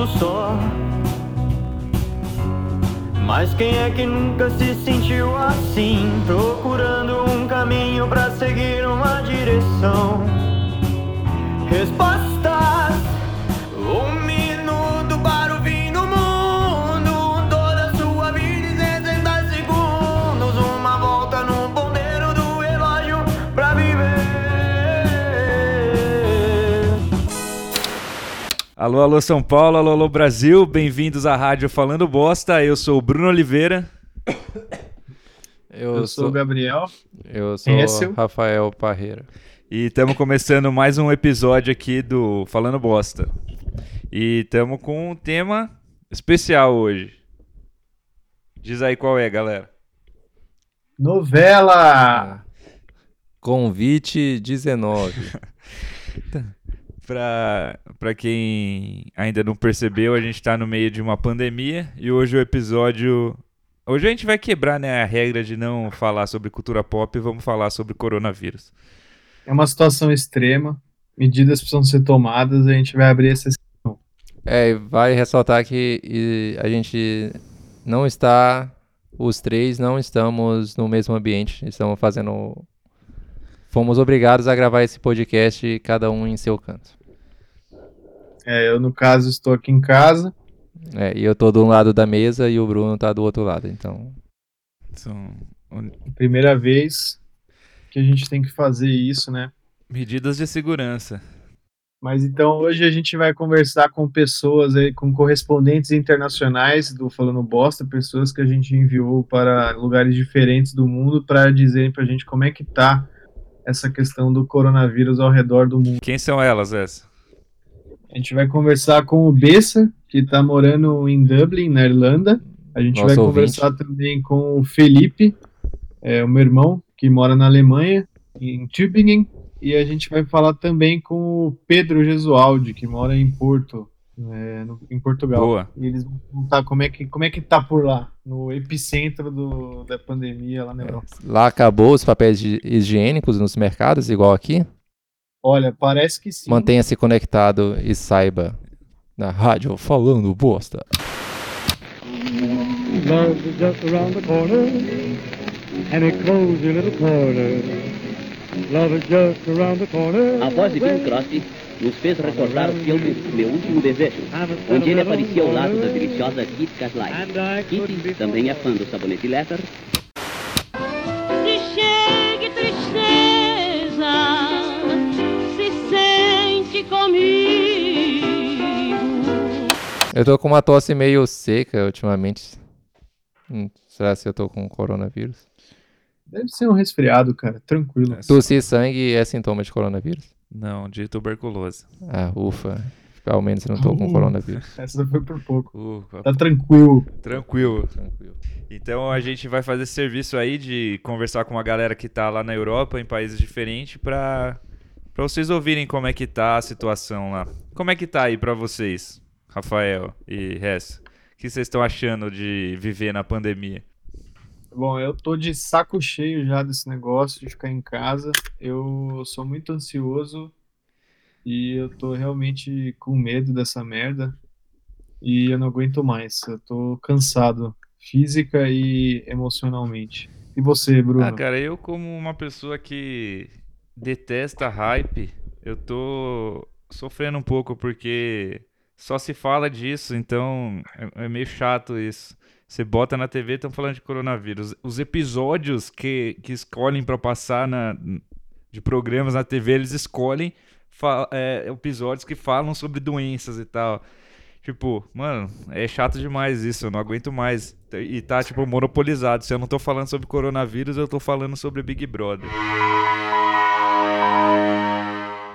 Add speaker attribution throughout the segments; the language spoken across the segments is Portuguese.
Speaker 1: sinto só. Mas quem é que nunca se sentiu assim? Procurando um caminho pra seguir uma direção. Respostas,
Speaker 2: Alô, alô São Paulo, alô, alô Brasil, bem-vindos à Rádio Falando Bosta. Eu sou o Bruno Oliveira.
Speaker 3: Eu,
Speaker 4: Eu sou o Gabriel.
Speaker 3: eu sou
Speaker 4: Écio.
Speaker 3: Rafael Parreira.
Speaker 2: E estamos começando mais um episódio aqui do Falando Bosta. E estamos com um tema especial hoje. Diz aí qual é, galera.
Speaker 4: Novela!
Speaker 3: Convite 19.
Speaker 2: Pra, pra quem ainda não percebeu, a gente está no meio de uma pandemia e hoje o episódio. Hoje a gente vai quebrar né, a regra de não falar sobre cultura pop e vamos falar sobre coronavírus.
Speaker 4: É uma situação extrema, medidas precisam ser tomadas, a gente vai abrir essa.
Speaker 3: é, e vai ressaltar que e, a gente não está, os três não estamos no mesmo ambiente. Estamos fazendo. Fomos obrigados a gravar esse podcast, cada um em seu canto.
Speaker 4: É, eu, no caso, estou aqui em casa.
Speaker 3: É, e eu tô de um lado da mesa e o Bruno tá do outro lado. Então,
Speaker 2: São
Speaker 4: Primeira vez que a gente tem que fazer isso, né?
Speaker 2: medidas de segurança.
Speaker 4: Mas então hoje a gente vai conversar com pessoas aí, com correspondentes internacionais do Falando Bosta, pessoas que a gente enviou para lugares diferentes do mundo para dizerem pra gente como é que tá essa questão do coronavírus ao redor do mundo.
Speaker 2: Quem são elas, essa?
Speaker 4: A gente vai conversar com o Bessa, que está morando em Dublin, na Irlanda. A gente vai
Speaker 3: ouvinte.
Speaker 4: conversar também com o Felipe, é, o meu irmão, que mora na Alemanha, em Tübingen. E a gente vai falar também com o Pedro Gesualdi, que mora em Porto, é, no- em Portugal.
Speaker 2: Boa.
Speaker 4: E eles vão contar como é que, como é que tá por lá, no epicentro do, da pandemia lá na Europa.
Speaker 3: lá acabou os papéis hi- higiênicos nos mercados, igual aqui.
Speaker 4: Olha, parece que sim.
Speaker 3: Mantenha-se conectado e saiba na rádio falando bosta.
Speaker 5: Love is just around the corner, and it cozy little corner. Love is just around the corner.
Speaker 6: A voz de Bing Crosby nos fez recordar o filme Meu Último Desejo, onde ele aparecia ao lado da deliciosa Kit Caslay. Kitty também é fã do sabonete Letter
Speaker 3: Eu tô com uma tosse meio seca ultimamente. Hum, será se eu tô com coronavírus?
Speaker 4: Deve ser um resfriado, cara, tranquilo.
Speaker 3: Tossir sangue é sintoma de coronavírus?
Speaker 2: Não, de tuberculose.
Speaker 3: Ah, ufa. Ao menos eu não tô com
Speaker 4: Uh.
Speaker 3: coronavírus.
Speaker 4: Essa foi por pouco.
Speaker 2: Uh,
Speaker 4: Tá tranquilo.
Speaker 2: tranquilo.
Speaker 3: Tranquilo.
Speaker 2: Então a gente vai fazer esse serviço aí de conversar com uma galera que tá lá na Europa, em países diferentes, pra, pra vocês ouvirem como é que tá a situação lá. Como é que tá aí pra vocês, Rafael e Hess? O que vocês estão achando de viver na pandemia?
Speaker 4: Bom, eu tô de saco cheio já desse negócio de ficar em casa. Eu sou muito ansioso e eu tô realmente com medo dessa merda. E eu não aguento mais. Eu tô cansado, física e emocionalmente. E você, Bruno?
Speaker 2: Ah, cara, eu como uma pessoa que detesta hype, eu tô sofrendo um pouco porque só se fala disso, então é, é meio chato isso. Você bota na TV, estão falando de coronavírus. Os episódios que, que escolhem pra passar na, de programas na TV, eles escolhem é, episódios que falam sobre doenças e tal. Tipo, mano, é chato demais isso, eu não aguento mais. E tá, tipo, monopolizado. Se eu não tô falando sobre coronavírus, eu tô falando sobre Big Brother.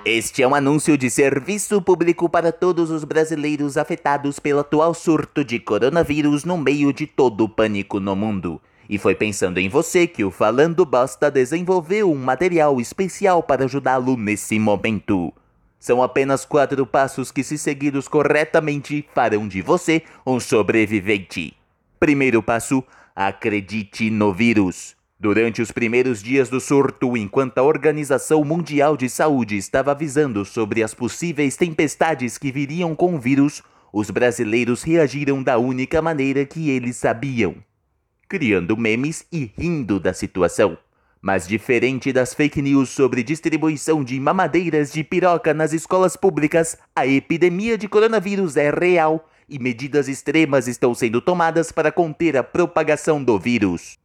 Speaker 7: Este é um anúncio de serviço público para todos os brasileiros afetados pelo atual surto de coronavírus no meio de todo o pânico no mundo. E foi pensando em você que o Falando Bosta desenvolveu um material especial para ajudá-lo nesse momento. São apenas quatro passos que, se seguidos corretamente, farão de você um sobrevivente. Primeiro passo: acredite no vírus. Durante os primeiros dias do surto, enquanto a Organização Mundial de Saúde estava avisando sobre as possíveis tempestades que viriam com o vírus, os brasileiros reagiram da única maneira que eles sabiam: criando memes e rindo da situação. Mas diferente das fake news sobre distribuição de mamadeiras de piroca nas escolas públicas, a epidemia de coronavírus é real e medidas extremas estão sendo tomadas para conter a propagação do vírus.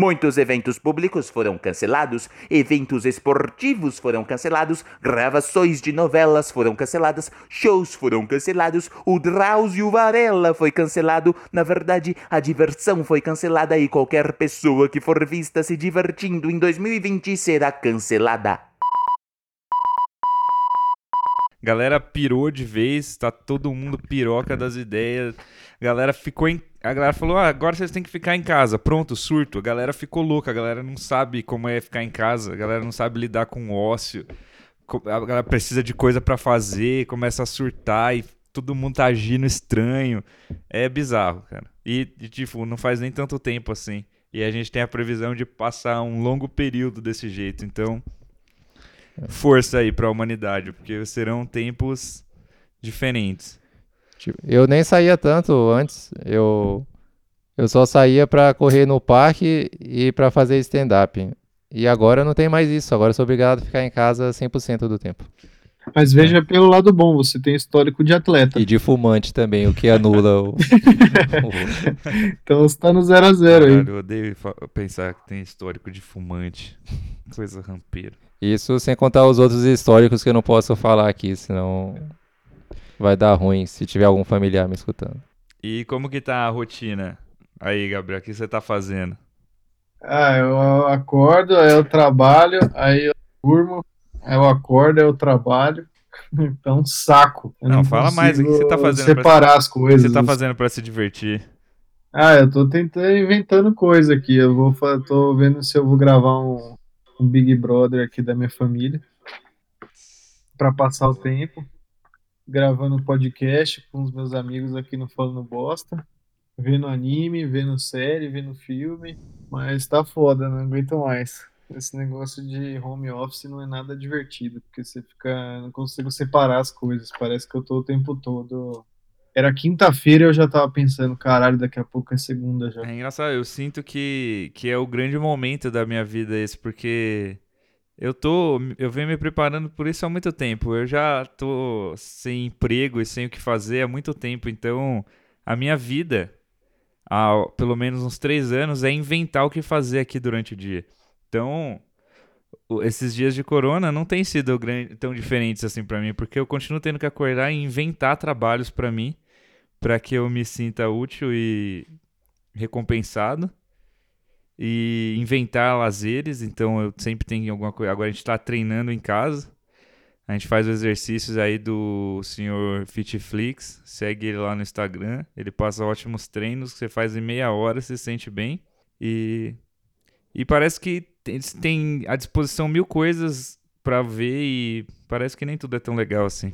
Speaker 7: Muitos eventos públicos foram cancelados, eventos esportivos foram cancelados, gravações de novelas foram canceladas, shows foram cancelados, o Drauzio Varela foi cancelado. Na verdade, a diversão foi cancelada e qualquer pessoa que for vista se divertindo em 2020 será cancelada.
Speaker 2: Galera pirou de vez, tá todo mundo piroca das ideias. Galera ficou em. A galera falou: ah, agora vocês têm que ficar em casa. Pronto, surto. A galera ficou louca. A galera não sabe como é ficar em casa. A galera não sabe lidar com o ócio. A galera precisa de coisa pra fazer. Começa a surtar e todo mundo tá agindo estranho. É bizarro, cara. E, e, tipo, não faz nem tanto tempo assim. E a gente tem a previsão de passar um longo período desse jeito. Então, força aí pra humanidade, porque serão tempos diferentes.
Speaker 3: Tipo, eu nem saía tanto antes. Eu, eu só saía pra correr no parque e pra fazer stand-up. E agora não tem mais isso. Agora eu sou obrigado a ficar em casa 100% do tempo.
Speaker 4: Mas veja pelo lado bom, você tem histórico de atleta.
Speaker 3: E de fumante também, o que anula o.
Speaker 4: Então você tá no 0 a 0 aí.
Speaker 2: Eu odeio pensar que tem histórico de fumante. Coisa rampeira.
Speaker 3: Isso sem contar os outros históricos que eu não posso falar aqui, senão vai dar ruim se tiver algum familiar me escutando.
Speaker 2: E como que tá a rotina? Aí, Gabriel, o que você tá fazendo?
Speaker 4: Ah, eu acordo, aí eu trabalho, aí eu durmo, aí eu acordo, aí eu trabalho. Então, um saco. Eu
Speaker 2: Não, fala mais, o que você tá fazendo pra-
Speaker 4: Separar as
Speaker 2: O que
Speaker 4: coisas.
Speaker 2: você tá fazendo pra se divertir?
Speaker 4: Ah, eu tô tentando, inventando coisa aqui. Eu vou, tô vendo se eu vou gravar um, um Big Brother aqui da minha família pra passar o tempo. Gravando podcast com os meus amigos aqui no Falando Bosta. Vendo anime, vendo série, vendo filme. Mas tá foda, não aguento mais. Esse negócio de home office não é nada divertido, porque você fica. Não consigo separar as coisas. Parece que eu tô o tempo todo. Era quinta-feira eu já tava pensando, caralho, daqui a pouco é segunda já.
Speaker 2: É engraçado, eu sinto que, que é o grande momento da minha vida esse, porque eu tô, eu venho me preparando por isso há muito tempo. Eu já tô sem emprego e sem o que fazer há muito tempo, então a minha vida, há pelo menos uns três anos, é inventar o que fazer aqui durante o dia. Então, esses dias de corona não têm sido tão diferentes assim pra mim, porque eu continuo tendo que acordar e inventar trabalhos pra mim, pra que eu me sinta útil e recompensado e inventar lazeres, então eu sempre tenho alguma coisa. Agora a gente tá treinando em casa. A gente faz os exercícios aí do senhor Fitflix, segue ele lá no Instagram. Ele passa ótimos treinos que você faz em meia hora, se sente bem. E e parece que tem, tem à disposição mil coisas pra ver e parece que nem tudo é tão legal assim.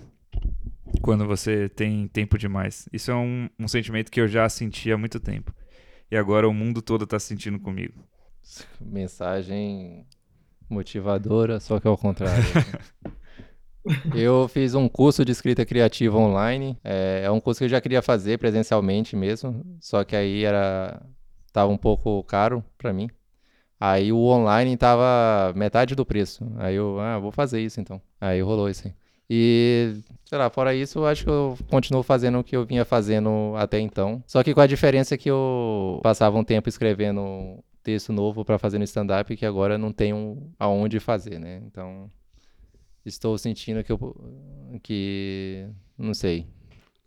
Speaker 2: Quando você tem tempo demais. Isso é um, um sentimento que eu já senti há muito tempo. E agora o mundo todo tá sentindo comigo.
Speaker 3: Mensagem motivadora, só que ao contrário. Eu fiz um curso de escrita criativa online. É, é um curso que eu já queria fazer presencialmente mesmo, só que aí era tava um pouco caro pra mim. Aí o online tava metade do preço. Aí eu, ah, vou fazer isso então. Aí rolou isso aí. E, sei lá, fora isso, eu acho que eu continuo fazendo o que eu vinha fazendo até então. Só que com a diferença que eu passava um tempo escrevendo texto novo pra fazer no stand-up que agora não tenho aonde fazer, né? Então, estou sentindo que eu que não sei.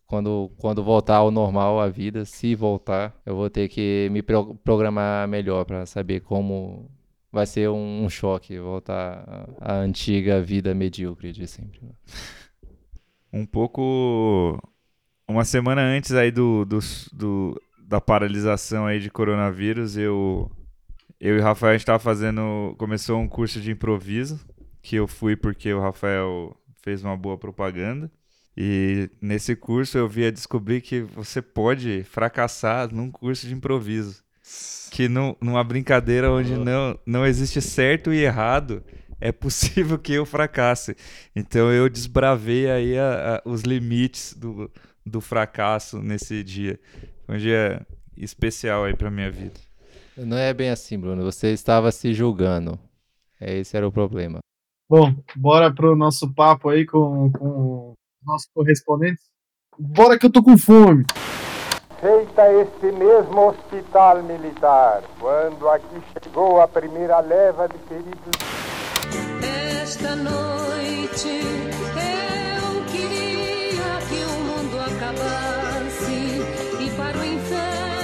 Speaker 3: Quando, quando voltar ao normal a vida, se voltar, eu vou ter que me pro- programar melhor para saber como vai ser um, um choque voltar à antiga vida medíocre de sempre.
Speaker 2: Um pouco. Uma semana antes aí do, do, do- da paralisação aí de coronavírus, eu, eu e o Rafael a gente tava fazendo. Começou um curso de improviso, que eu fui porque o Rafael fez uma boa propaganda. E nesse curso eu via descobrir que você pode fracassar num curso de improviso. Que num, numa brincadeira onde não, não existe certo e errado, é possível que eu fracasse. Então eu desbravei aí a- a- os limites do, do fracasso nesse dia. Foi um dia especial aí pra minha vida.
Speaker 3: Não é bem assim, Bruno. Você estava se julgando. Esse era o problema.
Speaker 4: Bom, bora pro nosso papo aí com, com nossos correspondentes. Bora que eu tô com fome.
Speaker 8: Feita este mesmo hospital militar, quando aqui chegou a primeira leva de feridos.
Speaker 9: Esta noite eu queria que o mundo acabasse e para o inferno.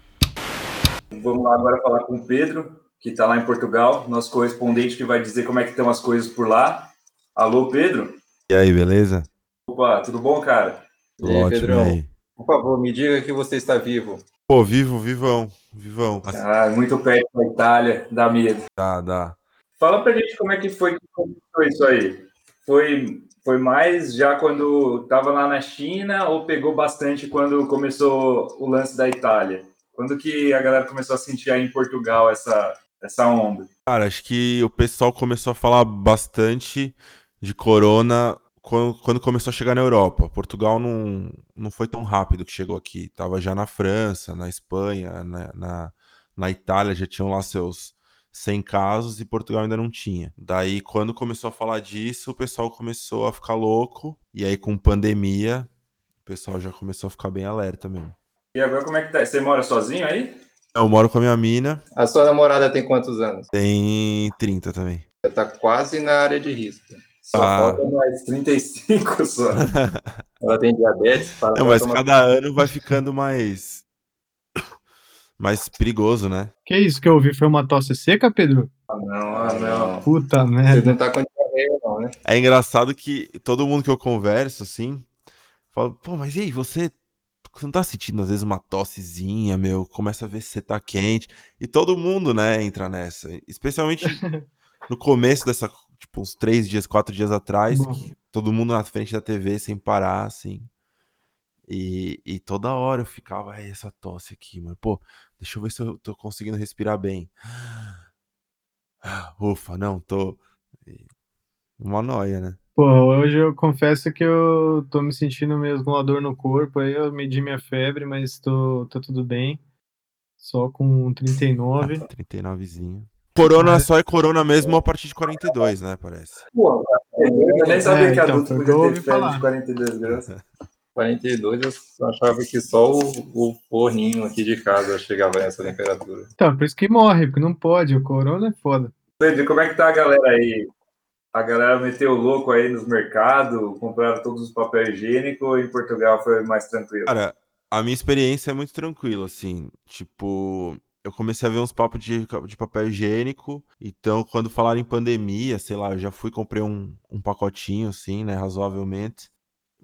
Speaker 10: Vamos lá agora falar com o Pedro, que está lá em Portugal, nosso correspondente que vai dizer como é que estão as coisas por lá. Alô, Pedro?
Speaker 11: E aí, beleza?
Speaker 10: Opa, tudo bom, cara?
Speaker 11: E aí, Ótimo, Pedrão? Aí?
Speaker 12: Por favor, me diga que você está vivo.
Speaker 11: Pô, vivo, vivão, vivão.
Speaker 10: Ah, muito perto da Itália, dá medo.
Speaker 11: Dá, dá.
Speaker 10: Fala pra gente como é que foi, como foi isso aí. Foi, foi mais já quando estava lá na China ou pegou bastante quando começou o lance da Itália? Quando que a galera começou a sentir aí em Portugal essa, essa onda?
Speaker 11: Cara, acho que o pessoal começou a falar bastante de corona quando, quando, começou a chegar na Europa. Portugal não, não foi tão rápido que chegou aqui. Tava já na França, na Espanha, na, na, na, Itália, já tinham lá seus 100 casos e Portugal ainda não tinha. Daí, quando começou a falar disso, o pessoal começou a ficar louco. E aí, com pandemia, o pessoal já começou a ficar bem alerta mesmo.
Speaker 10: E agora, como é que tá? Você mora sozinho aí?
Speaker 11: Eu moro com a minha mina.
Speaker 12: A sua namorada tem quantos anos?
Speaker 11: Tem 30 também.
Speaker 12: Você tá quase na área de risco.
Speaker 10: Só ah. falta mais 35 só.
Speaker 12: Ela tem diabetes.
Speaker 11: Fala Não, mas cada ano vai ficando mais. mais perigoso, né?
Speaker 4: Que isso que eu ouvi? Foi uma tosse seca, Pedro?
Speaker 10: Ah, não, ah, não.
Speaker 4: Puta merda.
Speaker 12: Você não tá com diarreia, não, né?
Speaker 11: É engraçado que todo mundo que eu converso, assim, fala, pô, mas e aí, você você não tá sentindo às vezes uma tossezinha, meu, começa a ver se você tá quente. E todo mundo, né, entra nessa. Especialmente no começo dessa, tipo, uns três dias, quatro dias atrás, todo mundo na frente da TV sem parar, assim. E, e toda hora eu ficava, essa tosse aqui, mano. Pô, deixa eu ver se eu tô conseguindo respirar bem. Ufa, não, tô. Uma noia, né?
Speaker 4: Pô, hoje eu confesso que eu tô me sentindo mesmo uma dor no corpo. Aí eu medi minha febre, mas tô, tô tudo bem. Só com 39.
Speaker 11: 39zinho. Corona é. só é corona mesmo a partir de 42, né? Parece.
Speaker 10: Pô, eu nem sabia é, que adulto então, podia ter febre de 42 graus.
Speaker 12: 42 eu achava que só o, o forninho aqui de casa chegava nessa temperatura.
Speaker 4: Então, por isso que morre, porque não pode, o corona é foda.
Speaker 10: Pedro, como é que tá a galera aí? A galera meteu o louco aí nos mercados, compraram todos os papel higiênico ou em Portugal foi mais tranquilo?
Speaker 11: Cara, a minha experiência é muito tranquila, assim. Tipo, eu comecei a ver uns papos de, de papel higiênico. Então, quando falaram em pandemia, sei lá, eu já fui comprei um, um pacotinho, assim, né, razoavelmente.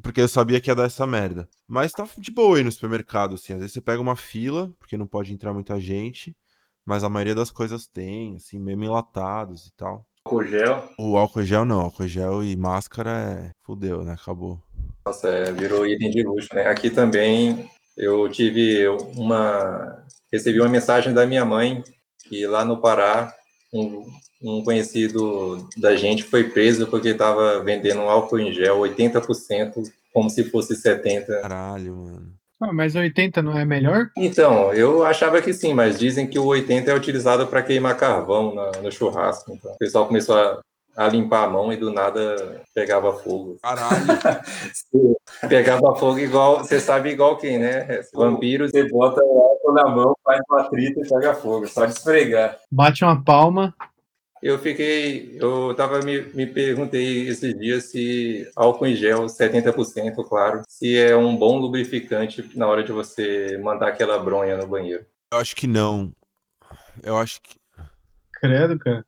Speaker 11: Porque eu sabia que ia dar essa merda. Mas tá de boa aí no supermercado, assim. Às vezes você pega uma fila, porque não pode entrar muita gente. Mas a maioria das coisas tem, assim, mesmo enlatados e tal.
Speaker 10: Álcool gel?
Speaker 11: O álcool gel não, álcool gel e máscara é. Fudeu, né? Acabou.
Speaker 12: Nossa, é, virou item de luxo, né? Aqui também eu tive uma recebi uma mensagem da minha mãe que lá no Pará um, um conhecido da gente foi preso porque estava vendendo um álcool em gel 80% como se fosse 70.
Speaker 11: Caralho, mano.
Speaker 4: Ah, mas 80 não é melhor?
Speaker 12: Então, eu achava que sim, mas dizem que o 80 é utilizado para queimar carvão no, no churrasco. Então, o pessoal começou a a limpar a mão e do nada pegava fogo.
Speaker 11: Caralho!
Speaker 12: pegava fogo igual, você sabe igual quem, né? Vampiros.
Speaker 10: Você bota o álcool na mão, faz uma trita e pega fogo, só de esfregar.
Speaker 4: Bate uma palma.
Speaker 12: Eu fiquei, eu tava me, me perguntei esses dias se álcool em gel 70%, claro, se é um bom lubrificante na hora de você mandar aquela bronha no banheiro.
Speaker 11: Eu acho que não. Eu acho que
Speaker 4: Credo, cara.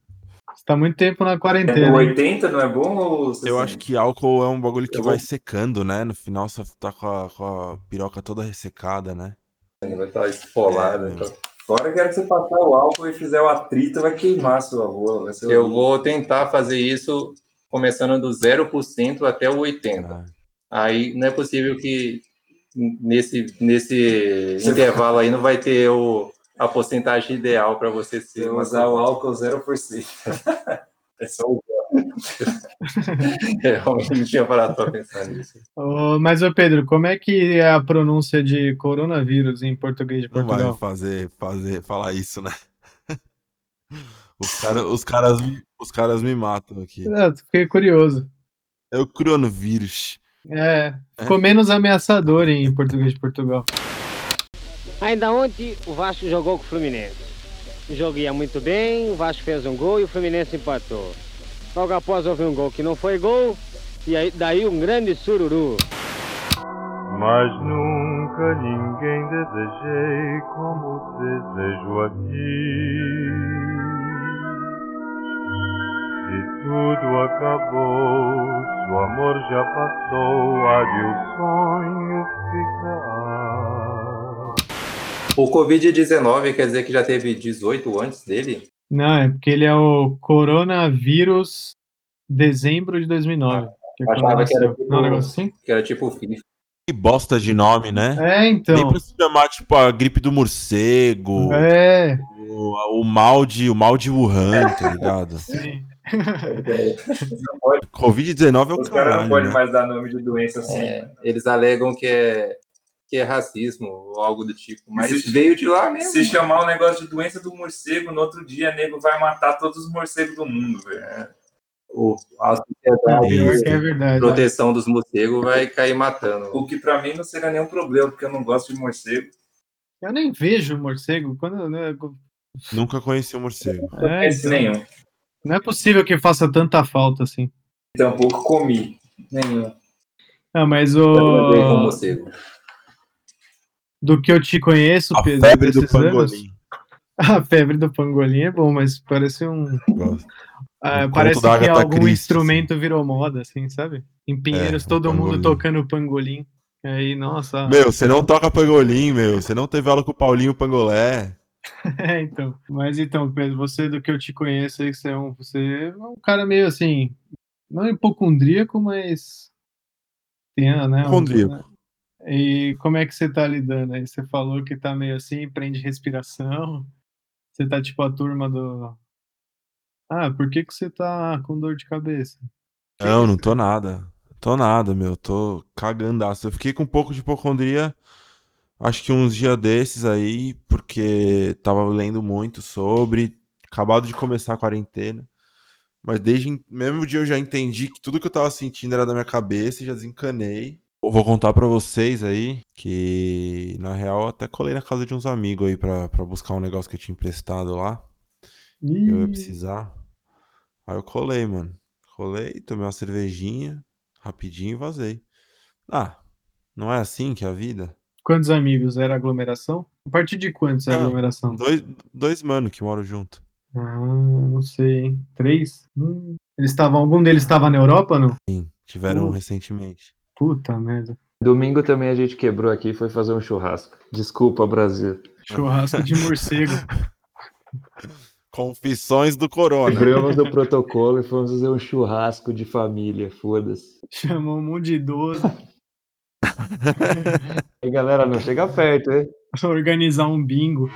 Speaker 4: Você tá muito tempo na quarentena.
Speaker 10: O 80 não é bom ou...
Speaker 11: Eu acho que álcool é um bagulho que vai secando, né? No final você tá com a, com a piroca toda ressecada, né?
Speaker 12: Vai estar tá esfolada. É, então.
Speaker 10: Fora que você passar o álcool e fizer o atrito, vai queimar a sua rola.
Speaker 12: Eu vou tentar fazer isso começando do 0% até o 80%. Ah. Aí não é possível que nesse, nesse intervalo aí não vai ter o a porcentagem ideal para você ser.
Speaker 10: usar o álcool 0%. é só o
Speaker 12: Realmente não tinha parado para pensar nisso.
Speaker 4: Ô, mas, ô Pedro, como é que é a pronúncia de coronavírus em português de
Speaker 11: Não vai
Speaker 4: Portugal?
Speaker 11: fazer, fazer, falar isso, né? Os, cara, os, caras, me- os caras me matam aqui.
Speaker 4: É, eu fiquei curioso.
Speaker 11: É o coronavírus.
Speaker 4: É, ficou menos ameaçador em português de Portugal.
Speaker 13: Ainda ontem o Vasco jogou com o Fluminense. O jogo ia muito bem, o Vasco fez um gol e o Fluminense empatou. Logo após houve um gol que não foi gol, e aí daí um grande sururu.
Speaker 14: Mas nunca ninguém desejei como desejo aqui. Se tudo acabou, se o amor já passou, o sonho ficar.
Speaker 12: O Covid-19 quer dizer que já teve 18 antes dele?
Speaker 4: Não, é porque ele é o coronavírus dezembro de 2009. que é
Speaker 12: Achava que era
Speaker 4: nasceu.
Speaker 12: tipo,
Speaker 4: Não, é um negócio assim?
Speaker 12: que era tipo FIFA.
Speaker 11: Que bosta de nome, né?
Speaker 4: É, então.
Speaker 11: Nem pra se chamar, tipo, a gripe do morcego.
Speaker 4: É.
Speaker 11: O, o mal de, o mal de Wuhan, tá ligado?
Speaker 4: Sim.
Speaker 11: Covid-19 é o
Speaker 10: Os caras não
Speaker 11: caralho,
Speaker 10: podem
Speaker 11: né?
Speaker 10: mais dar nome de doença assim.
Speaker 12: É,
Speaker 10: né?
Speaker 12: eles alegam que é, que é racismo ou algo do tipo. Mas
Speaker 10: Se-
Speaker 12: veio de lá mesmo.
Speaker 10: Se chamar o negócio de doença do morcego, no outro dia, nego vai matar todos os morcegos do mundo, velho.
Speaker 12: O, a
Speaker 4: É,
Speaker 12: sociedade
Speaker 4: que é verdade.
Speaker 12: proteção dos morcegos vai cair matando.
Speaker 10: O que pra mim não seria nenhum problema, porque eu não gosto de morcego.
Speaker 4: Eu nem vejo morcego. Quando, né,
Speaker 11: Nunca conheci um morcego.
Speaker 4: é, então,
Speaker 10: nenhum.
Speaker 4: não é possível que faça tanta falta assim.
Speaker 10: Tampouco comi. Nenhum.
Speaker 4: Ah, mas
Speaker 12: Eu
Speaker 4: o.
Speaker 12: morcego.
Speaker 4: Do que eu te conheço,
Speaker 11: A
Speaker 4: Pedro,
Speaker 11: febre do
Speaker 4: anos-
Speaker 11: pangolim.
Speaker 4: A febre do pangolim é bom, mas parece um.
Speaker 11: Um
Speaker 4: parece que
Speaker 11: Agatha
Speaker 4: algum
Speaker 11: Christie,
Speaker 4: instrumento virou moda, assim, sabe? Em Pinheiros,
Speaker 11: É,
Speaker 4: todo mundo
Speaker 11: pangolim.
Speaker 4: tocando pangolim. Aí, nossa.
Speaker 11: Meu, você não toca pangolim, meu. Você não teve aula com o Paulinho Pangolé.
Speaker 4: É, então. Mas então, Pedro, você do que eu te conheço aí, você é um, você é um cara meio assim, não hipocondríaco, mas tem, né? um-
Speaker 11: Hipocondríaco.
Speaker 4: E como é que você tá lidando aí? Você falou que tá meio assim, prende respiração. Você tá tipo a turma do. Ah, por que que você tá com dor de cabeça?
Speaker 11: Não, não tô nada. Tô nada, meu. Tô cagandaço. Eu fiquei com um pouco de hipocondria, acho que uns dias desses aí, porque tava lendo muito sobre, acabado de começar a quarentena. Mas desde mesmo dia eu já entendi que tudo que eu tava sentindo era da minha cabeça e já desencanei. Eu vou contar pra vocês aí que, na real, eu até colei na casa de uns amigos aí pra, pra buscar um negócio que eu tinha emprestado lá. que eu ia
Speaker 4: Ih,
Speaker 11: precisar. Aí eu colei, mano. Colei, tomei uma cervejinha, rapidinho e vazei. Ah, não é assim que é a vida?
Speaker 4: Quantos amigos? Era aglomeração? A partir de quantos é
Speaker 11: Ah,
Speaker 4: aglomeração?
Speaker 11: Dois, dois mano que moram junto.
Speaker 4: Ah, não sei, hein? Três? Hum. Eles estavam. Algum deles estava na Europa, não?
Speaker 11: Sim, tiveram
Speaker 4: Hum.
Speaker 11: recentemente.
Speaker 4: Puta merda.
Speaker 3: Domingo também a gente quebrou aqui e foi fazer um churrasco. Desculpa, Brasil.
Speaker 4: Churrasco de morcego.
Speaker 11: Confissões do Corona.
Speaker 3: Quebramos o protocolo e fomos fazer um churrasco de família. Foda-se.
Speaker 4: Chamou um monte de idoso.
Speaker 3: E galera, não chega perto, hein?
Speaker 4: Organizar um bingo.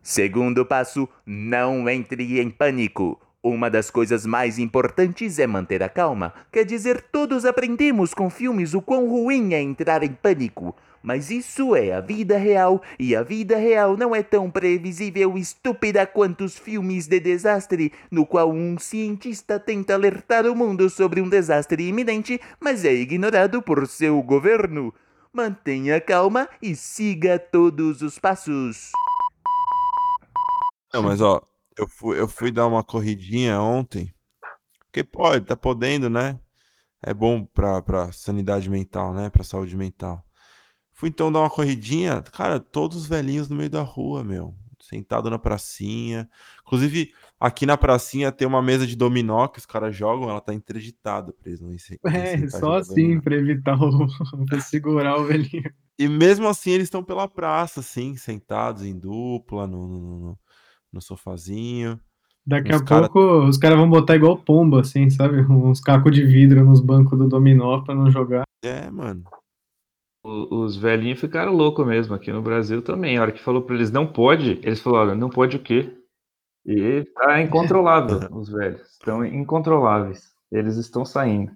Speaker 7: Segundo passo, não entre em pânico. Uma das coisas mais importantes é manter a calma. Quer dizer, todos aprendemos com filmes o quão ruim é entrar em pânico. Mas isso é a vida real, e a vida real não é tão previsível e estúpida quanto os filmes de desastre, no qual um cientista tenta alertar o mundo sobre um desastre iminente, mas é ignorado por seu governo. Mantenha calma e siga todos os passos.
Speaker 11: Não, mas ó, eu fui, eu fui dar uma corridinha ontem. Porque pode, tá podendo, né? É bom pra, pra sanidade mental, né? Pra saúde mental. Fui então dar uma corridinha, cara, todos os velhinhos no meio da rua, meu. Sentado na pracinha. Inclusive, aqui na pracinha tem uma mesa de dominó que os caras jogam, ela tá interditada pra eles não
Speaker 4: É, só assim pra evitar o. pra segurar o velhinho.
Speaker 11: E mesmo assim, eles estão pela praça, assim, sentados em dupla, no, no, no- no sofazinho.
Speaker 4: Daqui a
Speaker 11: cara-
Speaker 4: pouco os caras vão botar igual pombo, assim, sabe? Uns cacos de vidro nos bancos do dominó pra não jogar.
Speaker 11: É, mano.
Speaker 2: O- Os velhinhos ficaram loucos mesmo aqui no Brasil também. A hora que falou pra eles não pode, eles falaram, não pode o quê? E tá incontrolável, os velhos. Estão incontroláveis. Eles estão saindo.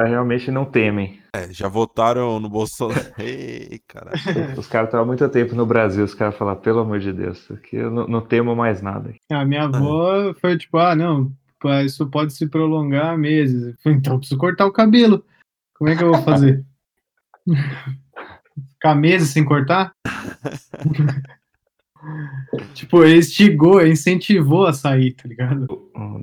Speaker 2: Tá, realmente não temem.
Speaker 11: É, já votaram no Bolsonaro. Ei, caralho.
Speaker 2: Os caras estão há muito tempo no Brasil, os caras falam, pelo amor de Deus, aqui eu não, não temo mais nada.
Speaker 4: A minha avó foi tipo, ah, não, isso pode se prolongar meses. Então eu preciso cortar o cabelo. Como é que eu vou fazer? Ficar meses sem cortar? tipo, ele instigou, incentivou a sair, tá ligado?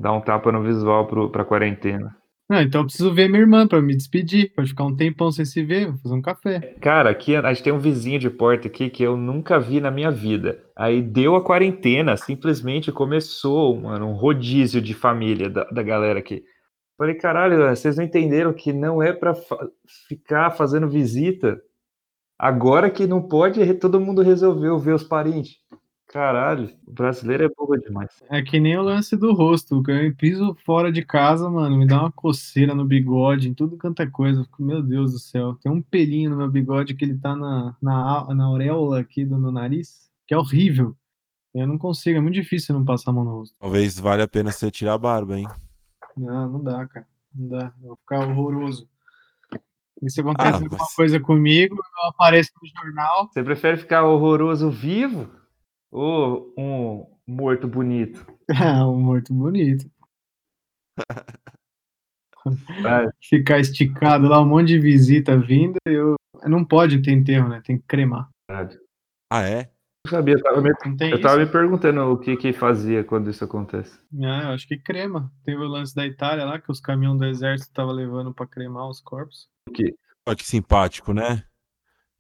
Speaker 2: Dá um tapa no visual pro, pra quarentena.
Speaker 4: Não, então eu preciso ver minha irmã pra me despedir, pra ficar um tempão sem se ver, vou fazer um café.
Speaker 2: Cara, aqui a gente tem um vizinho de porta aqui que eu nunca vi na minha vida. Aí deu a quarentena, simplesmente começou, mano, um rodízio de família da, da galera aqui. Falei, caralho, vocês não entenderam que não é pra fa- ficar fazendo visita? Agora que não pode, todo mundo resolveu ver os parentes. Caralho, o brasileiro é bobo demais.
Speaker 4: É que nem o lance do rosto. Eu piso fora de casa, mano, me dá uma coceira no bigode, em tudo quanto é coisa. Eu fico, Meu Deus do céu, tem um pelinho no meu bigode que ele tá na, na, na auréola aqui do meu nariz, que é horrível. Eu não consigo, é muito difícil não passar a mão no rosto.
Speaker 11: Talvez valha a pena você tirar a barba, hein?
Speaker 4: Não, não dá, cara. Não dá. Eu vou ficar horroroso. E se acontece
Speaker 11: Ah,
Speaker 4: alguma
Speaker 11: mas-
Speaker 4: coisa comigo, eu apareço no jornal.
Speaker 2: Você prefere ficar horroroso vivo ou um morto bonito?
Speaker 4: É, um morto bonito. Ficar esticado lá, um monte de visita vindo, eu. Não pode ter enterro, né? Tem que cremar.
Speaker 11: Ah, é?
Speaker 2: Eu sabia, eu tava me, eu tava me perguntando o que que fazia quando isso acontece.
Speaker 4: Ah, eu acho que crema. Teve o lance da Itália lá, que os caminhões do exército estavam levando pra cremar os corpos.
Speaker 11: Olha que simpático, né?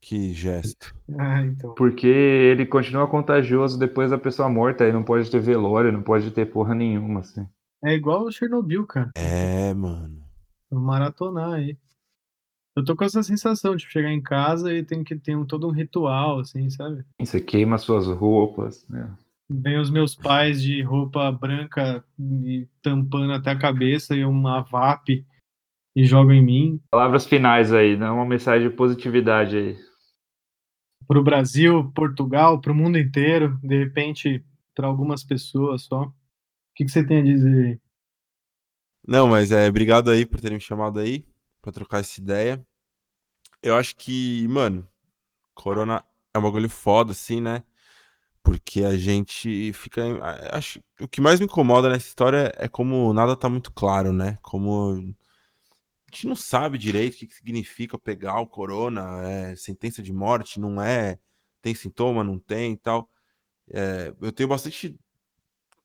Speaker 11: Que gesto.
Speaker 4: Ah, então.
Speaker 2: Porque ele continua contagioso depois da pessoa morta, aí não pode ter velório, não pode ter porra nenhuma, assim.
Speaker 4: É igual o Chernobyl, cara.
Speaker 11: É, mano.
Speaker 4: Vou maratonar aí. Eu tô com essa sensação de chegar em casa e tem que ter um, todo um ritual, assim, sabe?
Speaker 2: Você queima suas roupas, né?
Speaker 4: Vem os meus pais de roupa branca e tampando até a cabeça e uma VAP e jogam em mim.
Speaker 2: Palavras finais aí, dá uma mensagem de positividade aí.
Speaker 4: Pro Brasil, Portugal, pro mundo inteiro, de repente, para algumas pessoas só. O que, que você tem a dizer aí?
Speaker 11: Não, mas é, obrigado aí por terem me chamado aí pra trocar essa ideia. Eu acho que, mano, corona é um bagulho foda, assim, né? Porque a gente fica. Acho, o que mais me incomoda nessa história é como nada tá muito claro, né? Como a gente não sabe direito o que, que significa pegar o corona, é sentença de morte, não é? Tem sintoma, não tem e tal. É, eu tenho bastante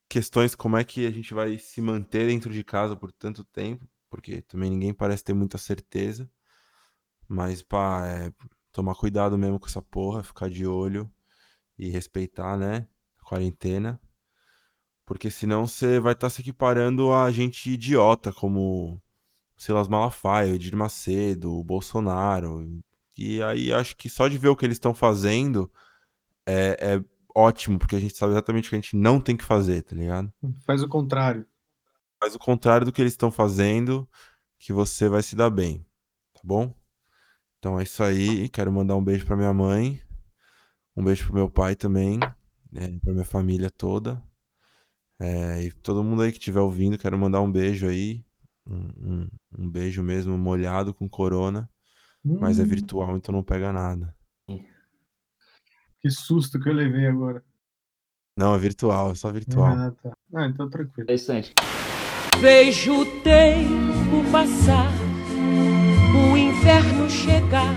Speaker 11: questões como é que a gente vai se manter dentro de casa por tanto tempo, porque também ninguém parece ter muita certeza. Mas, pá, é, tomar cuidado mesmo com essa porra, ficar de olho e respeitar, né, a quarentena. Porque senão você vai estar se equiparando a gente idiota, como Silas Malafaia, o Edir Macedo, o Bolsonaro. E aí acho que só de ver o que eles estão fazendo é, é ótimo, porque a gente sabe exatamente o que a gente não tem que fazer, tá ligado?
Speaker 4: Faz o contrário.
Speaker 11: Faz o contrário do que eles estão fazendo, que você vai se dar bem, tá bom? Então é isso aí. Quero mandar um beijo pra minha mãe, um beijo pro meu pai também, né, pra minha família toda. É, e todo mundo aí que estiver ouvindo, quero mandar um beijo aí. Um, um- um beijo mesmo molhado com corona, mas é
Speaker 4: Hum.
Speaker 11: virtual, então não pega nada.
Speaker 4: Que susto que eu levei agora.
Speaker 11: Não, é virtual, é só virtual.
Speaker 4: Ah, tá. Ah, então tranquilo.
Speaker 2: Interessante.
Speaker 15: Vejo o tempo passar, o inverno chegar,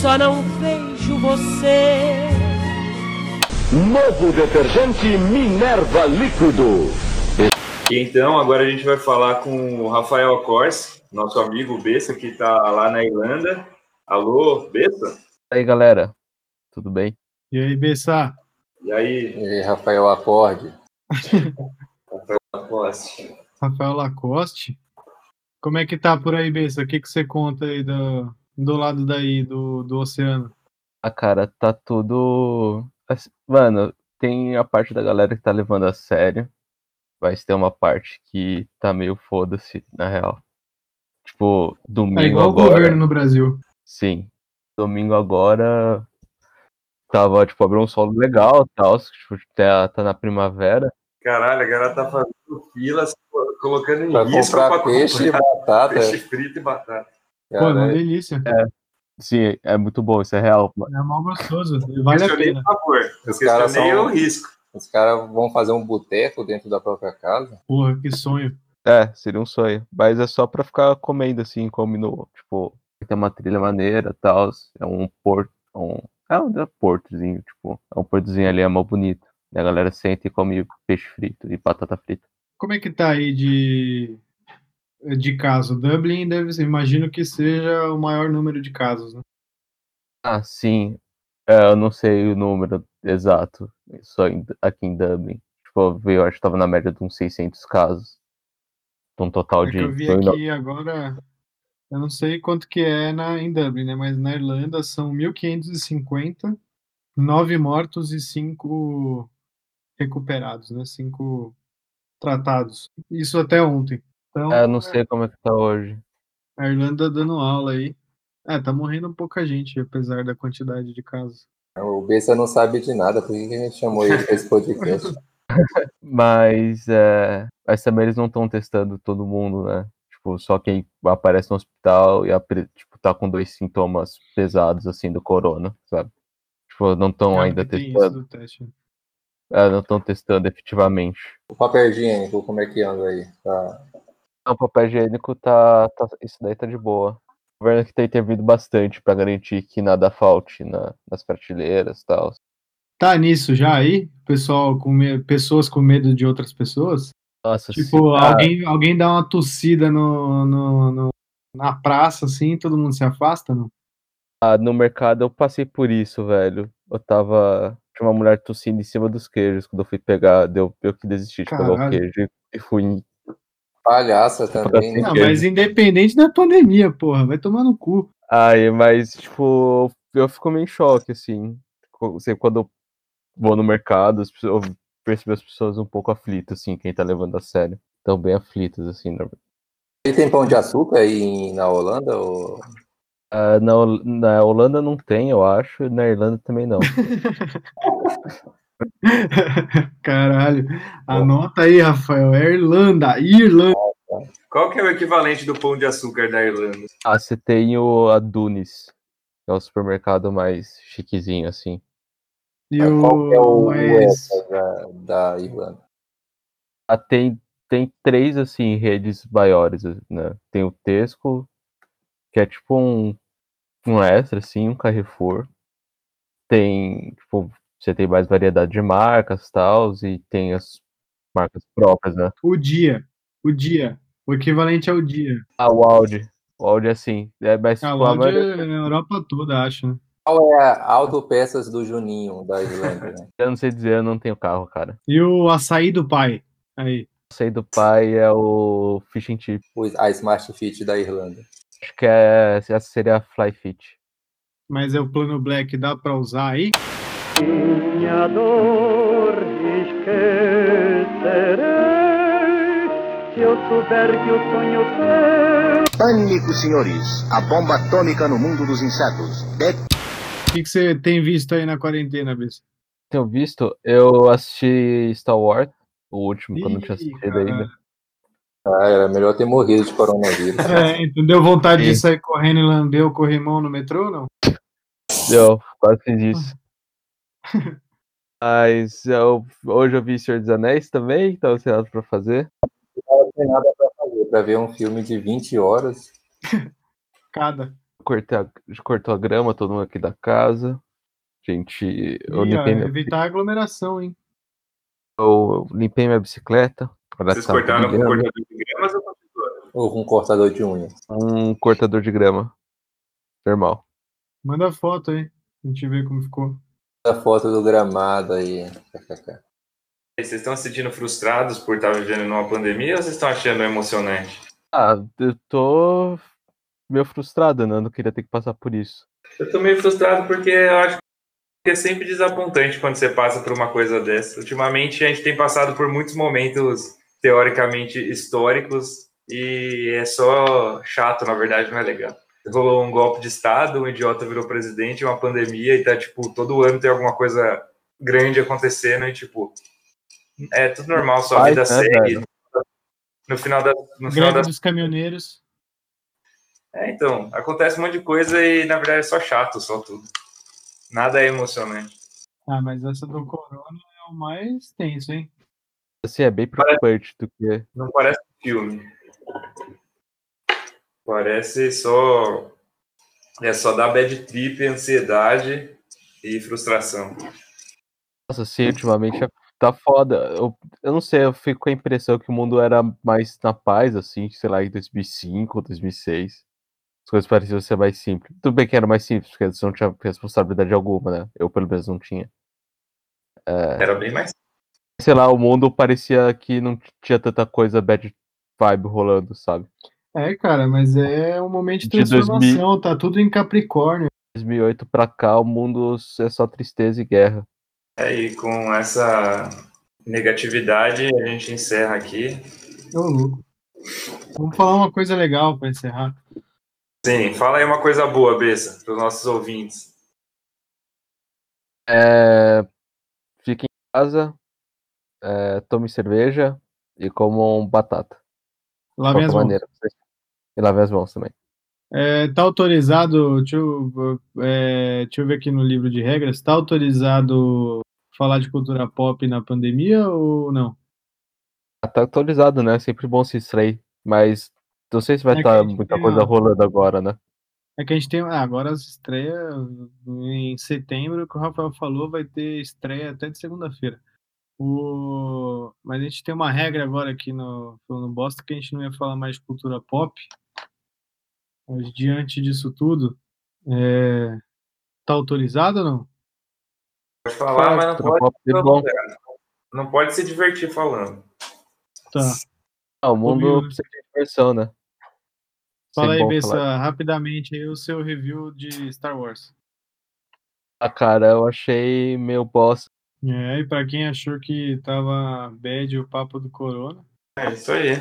Speaker 15: só não vejo você.
Speaker 16: Novo detergente Minerva Líquido.
Speaker 10: E então, agora a gente vai falar com o Rafael Acorce, nosso amigo Bessa, que está lá na Irlanda. Alô, Bessa?
Speaker 17: E aí, galera, tudo bem?
Speaker 4: E aí, Bessa?
Speaker 10: E aí?
Speaker 17: E aí, Rafael Acorde?
Speaker 10: Rafael Acorce.
Speaker 4: Rafael Lacoste. Como é que tá por aí, Bessa? O que, que você conta aí do, do lado daí, do, do oceano?
Speaker 17: Ah, cara, tá tudo. Mano, tem a parte da galera que tá levando a sério, mas tem uma parte que tá meio foda-se, na real. Tipo, domingo
Speaker 4: É igual o
Speaker 17: agora.
Speaker 4: governo no Brasil.
Speaker 17: Sim. Domingo agora. Tava, tipo, abriu um solo legal e tal, tipo, tá, tá na primavera.
Speaker 10: Caralho, a galera tá fazendo filas, colocando em
Speaker 12: Pra
Speaker 10: risco
Speaker 12: comprar
Speaker 10: pra
Speaker 12: peixe e
Speaker 10: comprar
Speaker 12: batata.
Speaker 10: Peixe frito e batata.
Speaker 4: Pô, é uma delícia.
Speaker 17: É, sim, é muito bom, isso é real.
Speaker 4: É mal gostoso. Vale a pena.
Speaker 10: o sabor, eu
Speaker 12: Os caras
Speaker 10: questionei
Speaker 12: são-
Speaker 10: o risco.
Speaker 12: Os caras vão fazer um boteco dentro da própria casa.
Speaker 4: Porra, que sonho.
Speaker 17: É, seria um sonho. Mas é só pra ficar comendo assim, come no. Tipo, tem uma trilha maneira e tal. É um porto. Um, é um é um portozinho, tipo, é um portozinho ali, é mal bonito. E a galera senta e come peixe frito e batata frita.
Speaker 4: Como é que tá aí de, de caso? Dublin deve ser, imagino que seja o maior número de casos, né?
Speaker 17: Ah, sim. É, eu não sei o número exato, só aqui em Dublin. Tipo, eu acho que tava na média de uns 600 casos. Um total
Speaker 4: É que
Speaker 17: de.
Speaker 4: eu vi aqui agora, eu não sei quanto que é na, em Dublin, né? Mas na Irlanda são 1.550, 9 mortos e 5 recuperados, né? 5 tratados. Isso até ontem. Então,
Speaker 17: É, eu não sei como é que tá hoje.
Speaker 4: a Irlanda dando aula aí. É, tá morrendo pouca gente, apesar da quantidade de casos.
Speaker 12: O Bessa não sabe de nada, por que a gente chamou ele pra esse podcast?
Speaker 17: Mas, é, mas também eles não estão testando todo mundo, né? Tipo, só quem aparece no hospital e tipo, tá com dois sintomas pesados, assim, do corona, sabe? Tipo, não estão ainda
Speaker 4: isso
Speaker 17: testando. É, não estão testando efetivamente.
Speaker 12: O papel higiênico, como é que anda aí? Tá...
Speaker 17: O papel higiênico tá, tá- Isso daí tá de boa. Governo que tem intervido bastante pra garantir que nada falte na- nas prateleiras e tal.
Speaker 4: Tá nisso já aí? Pessoal com pessoas com medo de outras pessoas?
Speaker 17: Nossa,
Speaker 4: Tipo.
Speaker 17: Ah,
Speaker 4: alguém, alguém dá uma tossida no, no, no- na praça, assim, todo mundo se afasta, não?
Speaker 17: Ah, no mercado eu passei por isso, velho. Eu tava. Tinha uma mulher tossindo em cima dos queijos. Quando eu fui pegar, deu eu que desisti de pegar o
Speaker 4: Caralho.
Speaker 17: queijo e fui.
Speaker 12: Palhaça também, né?
Speaker 4: Não, mas independente da pandemia, porra, vai tomar no cu.
Speaker 17: Ai, mas, tipo, eu fico meio em choque, assim. Sempre quando eu vou no mercado, eu percebo as pessoas um pouco aflitas, assim, quem tá levando a sério. Estão bem aflitas, assim, na
Speaker 12: Ele tem pão de açúcar aí na Holanda? Ou...
Speaker 17: Ah, na, na Holanda não tem, eu acho, e na Irlanda também não.
Speaker 4: Caralho. Anota aí, Rafael. É Irlanda. Irlanda.
Speaker 10: Qual que é o equivalente do pão de açúcar da Irlanda?
Speaker 17: Ah, você tem o Adunis, que é o supermercado mais chiquezinho, assim.
Speaker 4: E
Speaker 12: Qual que é o, o da, da Irlanda?
Speaker 17: Ah, tem, tem três, assim, redes maiores, né? Tem o Tesco, que é tipo um, um extra, assim, um Carrefour. Tem, tipo, você tem mais variedade de marcas e tal, e tem as marcas próprias, né?
Speaker 4: O dia. O dia. O equivalente ao dia.
Speaker 17: Ah, o Audi. O Audi é assim. É, mas,
Speaker 4: Ah,
Speaker 17: tipo,
Speaker 4: o Audi
Speaker 17: maioria-
Speaker 4: é na Europa toda, acho, né?
Speaker 12: Qual é a autopeças do Juninho da Irlanda? Né?
Speaker 17: Eu não sei dizer, eu não tenho carro, cara.
Speaker 4: E o açaí do pai. Aí.
Speaker 17: Sei do pai é o Fish and Chip.
Speaker 12: O- A Smart Fit da Irlanda.
Speaker 17: Acho que é, essa seria a Fly Fit.
Speaker 4: Mas é o plano black, dá pra usar aí?
Speaker 5: Minha dor esquecerei se eu souber que o sonho seu
Speaker 18: Pânico, senhores. A bomba atômica no mundo dos insetos. De-
Speaker 4: O que, que você tem visto aí na quarentena, Bessa?
Speaker 17: Tenho visto, eu assisti Star Wars, o último, que eu não tinha assistido ainda.
Speaker 12: Ah, era melhor ter morrido de coronavírus.
Speaker 4: É, entendeu? Vontade de
Speaker 17: Sim.
Speaker 4: sair correndo e lamber o corrimão no metrô, não?
Speaker 17: Eu quase fiz isso. Mas eu, hoje eu vi Senhor dos Anéis também, que tava sem nada pra fazer.
Speaker 12: Não tem nada pra fazer, pra ver um filme de 20 horas.
Speaker 4: Cada.
Speaker 17: Cortei a, cortou a grama, todo mundo aqui da casa. Gente, eu
Speaker 4: E, ó,
Speaker 17: limpei, minha,
Speaker 4: evitar aglomeração, hein?
Speaker 17: eu limpei minha bicicleta.
Speaker 10: Vocês cortaram com
Speaker 17: brilhando.
Speaker 10: cortador de gramas ou?
Speaker 12: Ou com um cortador de unha.
Speaker 17: Um cortador de grama. Normal.
Speaker 4: Manda foto aí. A gente vê como ficou.
Speaker 12: A foto do gramado aí.
Speaker 10: Vocês estão se sentindo frustrados por estar vivendo numa pandemia ou vocês estão achando emocionante?
Speaker 17: Ah, eu tô meio frustrado, né? Eu não queria ter que passar por isso.
Speaker 10: Eu tô meio frustrado porque eu acho que é sempre desapontante quando você passa por uma coisa dessa. Ultimamente a gente tem passado por muitos momentos teoricamente históricos e é só chato, na verdade, não é legal. Rolou um golpe de Estado, um idiota virou presidente, uma pandemia, e tá, tipo, todo ano tem alguma coisa grande acontecendo, e, tipo, é tudo normal, sua
Speaker 17: Faz,
Speaker 10: vida
Speaker 17: né,
Speaker 10: segue.
Speaker 17: velho?
Speaker 10: No final da. No final
Speaker 4: Greve
Speaker 10: da
Speaker 4: dos caminhoneiros.
Speaker 10: é, então, acontece um monte de coisa e na verdade é só chato, só tudo. Nada é emocionante.
Speaker 4: Ah, mas essa do Corona é o mais tenso, hein?
Speaker 17: Assim, é bem preocupante do que.
Speaker 10: Não parece um filme. Parece só. É só dar bad trip, ansiedade e frustração.
Speaker 17: Nossa, assim, ultimamente tá foda. Eu, eu não sei, eu fico com a impressão que o mundo era mais na paz, assim, sei lá, em 2005, 2006. As coisas pareciam ser mais simples. Tudo bem que era mais simples, porque você não tinha responsabilidade alguma, né? Eu, pelo menos, não tinha. É,
Speaker 10: Era bem mais.
Speaker 17: sei lá, o mundo parecia que não tinha tanta coisa bad vibe rolando, sabe?
Speaker 4: É, cara, mas é um momento de
Speaker 17: De 2000.
Speaker 4: transformação, tá tudo em Capricórnio.
Speaker 17: 2008 pra cá, o mundo é só tristeza e guerra.
Speaker 10: É, e com essa negatividade a gente encerra aqui.
Speaker 4: Ô, louco. Vamos falar uma coisa legal pra encerrar.
Speaker 10: Sim, fala aí uma coisa boa, Bessa, para os nossos ouvintes.
Speaker 17: É, fique em casa, é, tome cerveja e comam batata.
Speaker 4: Lavem as mãos.
Speaker 17: maneira. E lavem as mãos também.
Speaker 4: É, tá autorizado, deixa eu, é, deixa eu ver aqui no livro de regras, tá autorizado falar de cultura pop na pandemia ou não?
Speaker 17: Ah, Tá atualizado, né? Sempre bom se distrair. Mas não sei se vai
Speaker 4: É
Speaker 17: estar
Speaker 4: gente
Speaker 17: muita coisa
Speaker 4: uma-
Speaker 17: rolando agora, né?
Speaker 4: É que a gente tem. ah, agora as estreias em setembro, que o Rafael falou, vai ter estreia até de segunda-feira. O... Mas a gente tem uma regra agora aqui no, no Bosta que a gente não ia falar mais de cultura pop. Mas diante disso tudo, é... tá autorizado ou não?
Speaker 10: Pode falar, mas não pode,
Speaker 17: é bom.
Speaker 10: não pode se divertir falando.
Speaker 4: Tá.
Speaker 17: Ah, o mundo
Speaker 4: Ouviu, né?
Speaker 17: precisa de diversão, né?
Speaker 4: Fala
Speaker 17: Sempre
Speaker 4: aí, Bessa,
Speaker 17: falar.
Speaker 4: rapidamente aí o seu review de Star Wars.
Speaker 17: Ah, cara, eu achei meio bosta.
Speaker 4: É, e pra quem achou que tava bad o papo do Corona,
Speaker 10: É isso aí.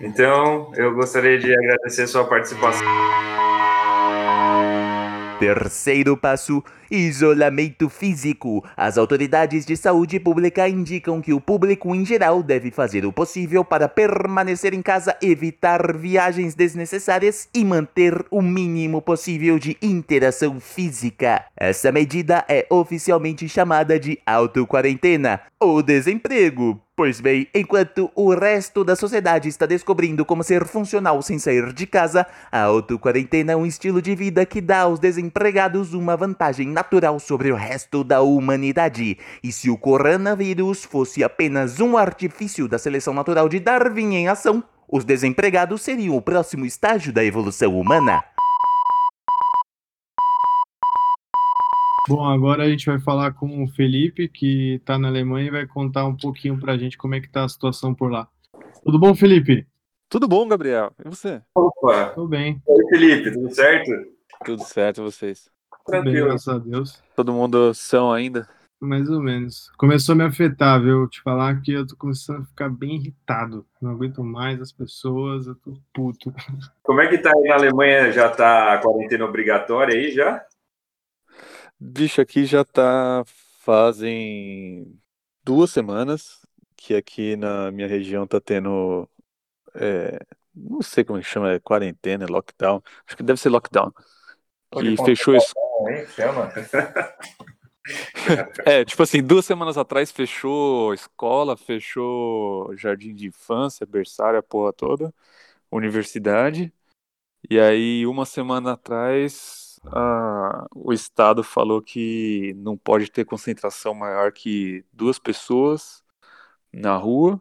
Speaker 10: Então, eu gostaria de agradecer sua participação.
Speaker 7: Terceiro passo: isolamento físico. As autoridades de saúde pública indicam que o público em geral deve fazer o possível para permanecer em casa, evitar viagens desnecessárias e manter o mínimo possível de interação física. Essa medida é oficialmente chamada de autoquarentena ou desemprego. Pois bem, enquanto o resto da sociedade está descobrindo como ser funcional sem sair de casa, a autoquarentena é um estilo de vida que dá aos desempregados uma vantagem natural sobre o resto da humanidade. E se o coronavírus fosse apenas um artifício da seleção natural de Darwin em ação, os desempregados seriam o próximo estágio da evolução humana.
Speaker 4: Bom, agora a gente vai falar com o Felipe, que está na Alemanha e vai contar um pouquinho pra gente como é que tá a situação por lá. Tudo bom, Felipe?
Speaker 19: Tudo bom, Gabriel? E você?
Speaker 10: Opa!
Speaker 4: Tudo bem.
Speaker 10: Oi, Felipe, tudo certo?
Speaker 19: Tudo certo, vocês?
Speaker 4: Tudo bem, graças a Deus.
Speaker 19: Todo mundo são ainda?
Speaker 4: Mais ou menos. Começou a me afetar, viu? Te falar que eu tô começando a ficar bem irritado. Não aguento mais as pessoas, eu tô puto.
Speaker 10: Como é que tá aí na Alemanha? Já tá a quarentena obrigatória aí já?
Speaker 19: Bicho, aqui já tá fazem duas semanas que aqui na minha região tá tendo. é, não sei como é que chama, é quarentena, é lockdown. Acho que deve ser lockdown. Que fechou isso.
Speaker 10: Hein? Chama.
Speaker 19: É, tipo assim, duas semanas atrás fechou escola, fechou jardim de infância, berçário, a porra toda, universidade. E aí, uma semana atrás, a- o Estado falou que não pode ter concentração maior que duas pessoas na rua.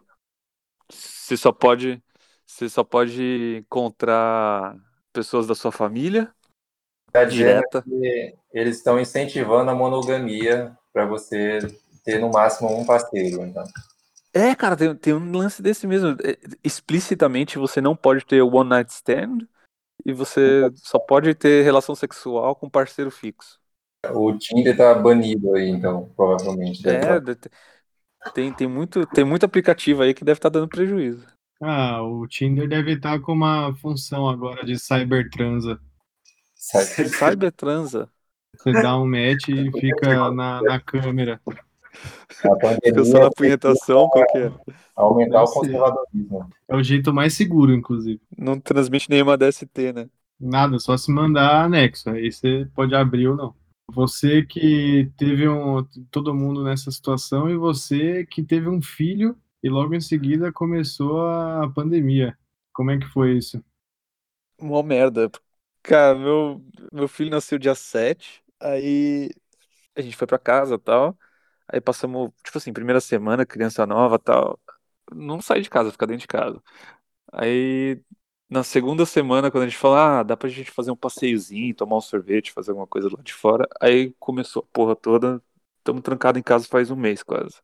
Speaker 19: Você só pode, você só pode encontrar pessoas da sua família
Speaker 12: Tá
Speaker 19: direta.
Speaker 12: eles estão incentivando a monogamia para você ter no máximo um parceiro. Então.
Speaker 19: É, cara, tem, tem um lance desse mesmo. É, Explicitamente você não pode ter one night stand e você só pode ter relação sexual com parceiro fixo.
Speaker 12: O Tinder tá banido aí, então, provavelmente.
Speaker 19: É,
Speaker 12: tá.
Speaker 19: tem, tem muito, tem muito aplicativo aí que deve estar dando prejuízo.
Speaker 4: Ah, o Tinder deve estar com uma função agora de cybertransa.
Speaker 19: Cybertransa.
Speaker 4: Você dá um match e fica na, na câmera.
Speaker 19: Fica só na punhetação, qual que é?
Speaker 12: Aumentar o
Speaker 4: ser.
Speaker 12: conservadorismo.
Speaker 4: É o jeito mais seguro, inclusive.
Speaker 19: Não transmite nenhuma DST, né?
Speaker 4: Nada, só se mandar anexo. Aí você pode abrir ou não. Você que teve um. Todo mundo nessa situação e você que teve um filho e logo em seguida começou a pandemia. Como é que foi isso?
Speaker 19: Uma merda. Cara, meu, meu filho nasceu dia 7, aí a gente foi pra casa e tal. Aí passamos, tipo assim, primeira semana, criança nova e tal. Não sai de casa, fica dentro de casa. Aí na segunda semana, quando a gente falou, ah, dá pra gente fazer um passeiozinho, tomar um sorvete, fazer alguma coisa lá de fora. Aí começou a porra toda. Estamos trancados em casa faz um mês quase.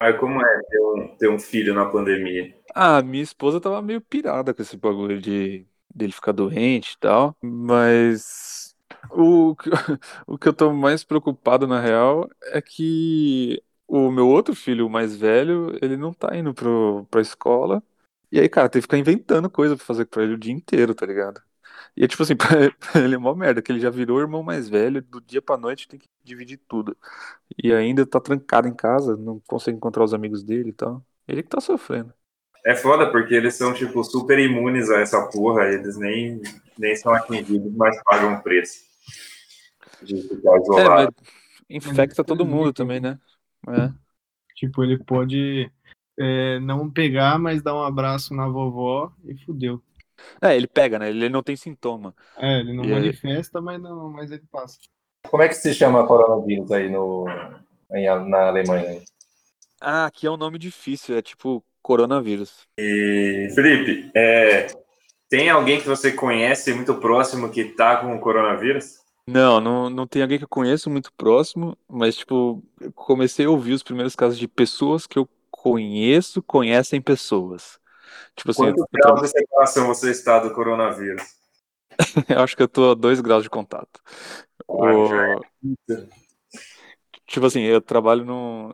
Speaker 10: Mas como é ter um, ter um filho na pandemia?
Speaker 19: Ah, minha esposa tava meio pirada com esse bagulho de dele ficar doente e tal, mas o, o que eu tô mais preocupado na real é que o meu outro filho, o mais velho, ele não tá indo pro, pra escola. E aí, cara, tem que ficar inventando coisa pra fazer pra ele o dia inteiro, tá ligado? E é tipo assim, pra pra ele é uma merda, que ele já virou o irmão mais velho, do dia pra noite tem que dividir tudo. E ainda tá trancado em casa, não consegue encontrar os amigos dele e tal. Ele que tá sofrendo.
Speaker 10: É foda porque eles são, tipo, super imunes a essa porra, eles nem, nem são atingidos, mas pagam o preço de ficar
Speaker 19: É,
Speaker 10: isolado.
Speaker 19: infecta todo mundo também, né? É.
Speaker 4: Tipo, ele pode é, não pegar, mas dar um abraço na vovó e fudeu.
Speaker 19: É, ele pega, né? Ele não tem sintoma.
Speaker 4: É, ele não
Speaker 19: E aí-
Speaker 4: manifesta, mas, não, mas ele passa.
Speaker 12: Como é que se chama coronavírus aí no, em- na Alemanha?
Speaker 19: Ah, aqui é um nome difícil, é tipo coronavírus.
Speaker 10: E, Felipe, é, tem alguém que você conhece muito próximo que tá com o coronavírus?
Speaker 19: Não, não, não tem alguém que eu conheço muito próximo, mas tipo, comecei a ouvir os primeiros casos de pessoas que eu conheço, conhecem pessoas. Tipo assim, eu
Speaker 10: graus de separação você está do coronavírus?
Speaker 19: eu acho que eu tô a dois graus de contato. O- Tipo assim, eu trabalho no...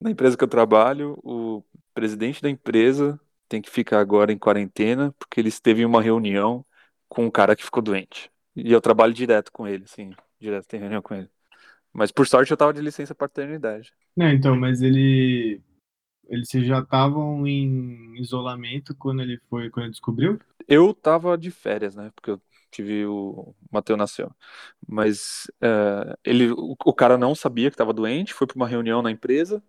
Speaker 19: na empresa que eu trabalho, o presidente da empresa tem que ficar agora em quarentena porque ele esteve em uma reunião com um cara que ficou doente. E eu trabalho direto com ele, assim, direto tem reunião com ele. Mas por sorte eu tava de licença paternidade.
Speaker 4: Não, então, mas ele. Eles já estavam em isolamento quando ele foi, quando ele descobriu?
Speaker 19: Eu tava de férias, né? Porque eu tive o, o Mateu nasceu. Mas é, ele, o, o cara não sabia que estava doente, foi para uma reunião na empresa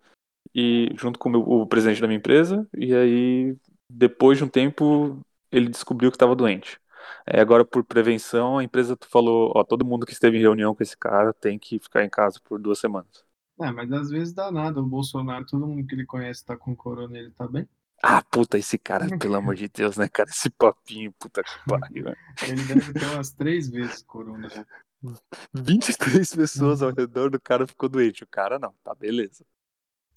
Speaker 19: e junto com o, meu- o presidente da minha empresa e aí depois de um tempo ele descobriu que estava doente. Aí agora por prevenção a empresa falou, ó, todo mundo que esteve em reunião com esse cara tem que ficar em casa por duas semanas.
Speaker 4: É, mas às vezes dá nada. O Bolsonaro, todo mundo que ele conhece tá com corona, ele tá bem.
Speaker 19: Ah, puta, esse cara, pelo amor de Deus, né, cara? Esse papinho, puta que pariu, né?
Speaker 4: Ele deve ter umas três vezes corona já.
Speaker 19: 23 pessoas ao redor do cara ficou doente. O cara não, tá beleza.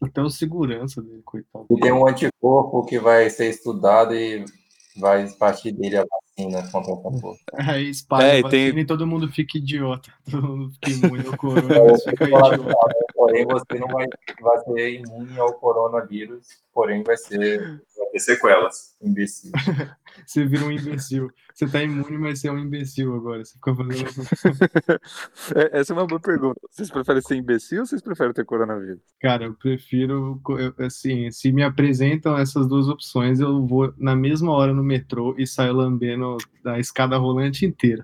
Speaker 4: Até o segurança dele, coitado.
Speaker 12: E tem um anticorpo que vai ser estudado e vai partir dele a vacina contra essa porra.
Speaker 4: Aí espalha
Speaker 19: É,
Speaker 4: a
Speaker 19: e tem-
Speaker 4: vacina e todo mundo fica idiota. Todo mundo fica imune ao corona, fica idiota.
Speaker 12: Porém, você não vai, vai ser imune ao coronavírus, porém vai ser
Speaker 10: Vai ter sequelas.
Speaker 12: imbecil.
Speaker 4: Você vira um imbecil. Você tá imune, mas você é um imbecil agora. Você fica fazendo.
Speaker 19: É, Essa é uma boa pergunta. Vocês preferem ser imbecil ou vocês preferem ter coronavírus?
Speaker 4: Cara, eu prefiro. eu- Assim, se me apresentam essas duas opções, eu vou na mesma hora no metrô e saio lambendo a escada rolante inteira.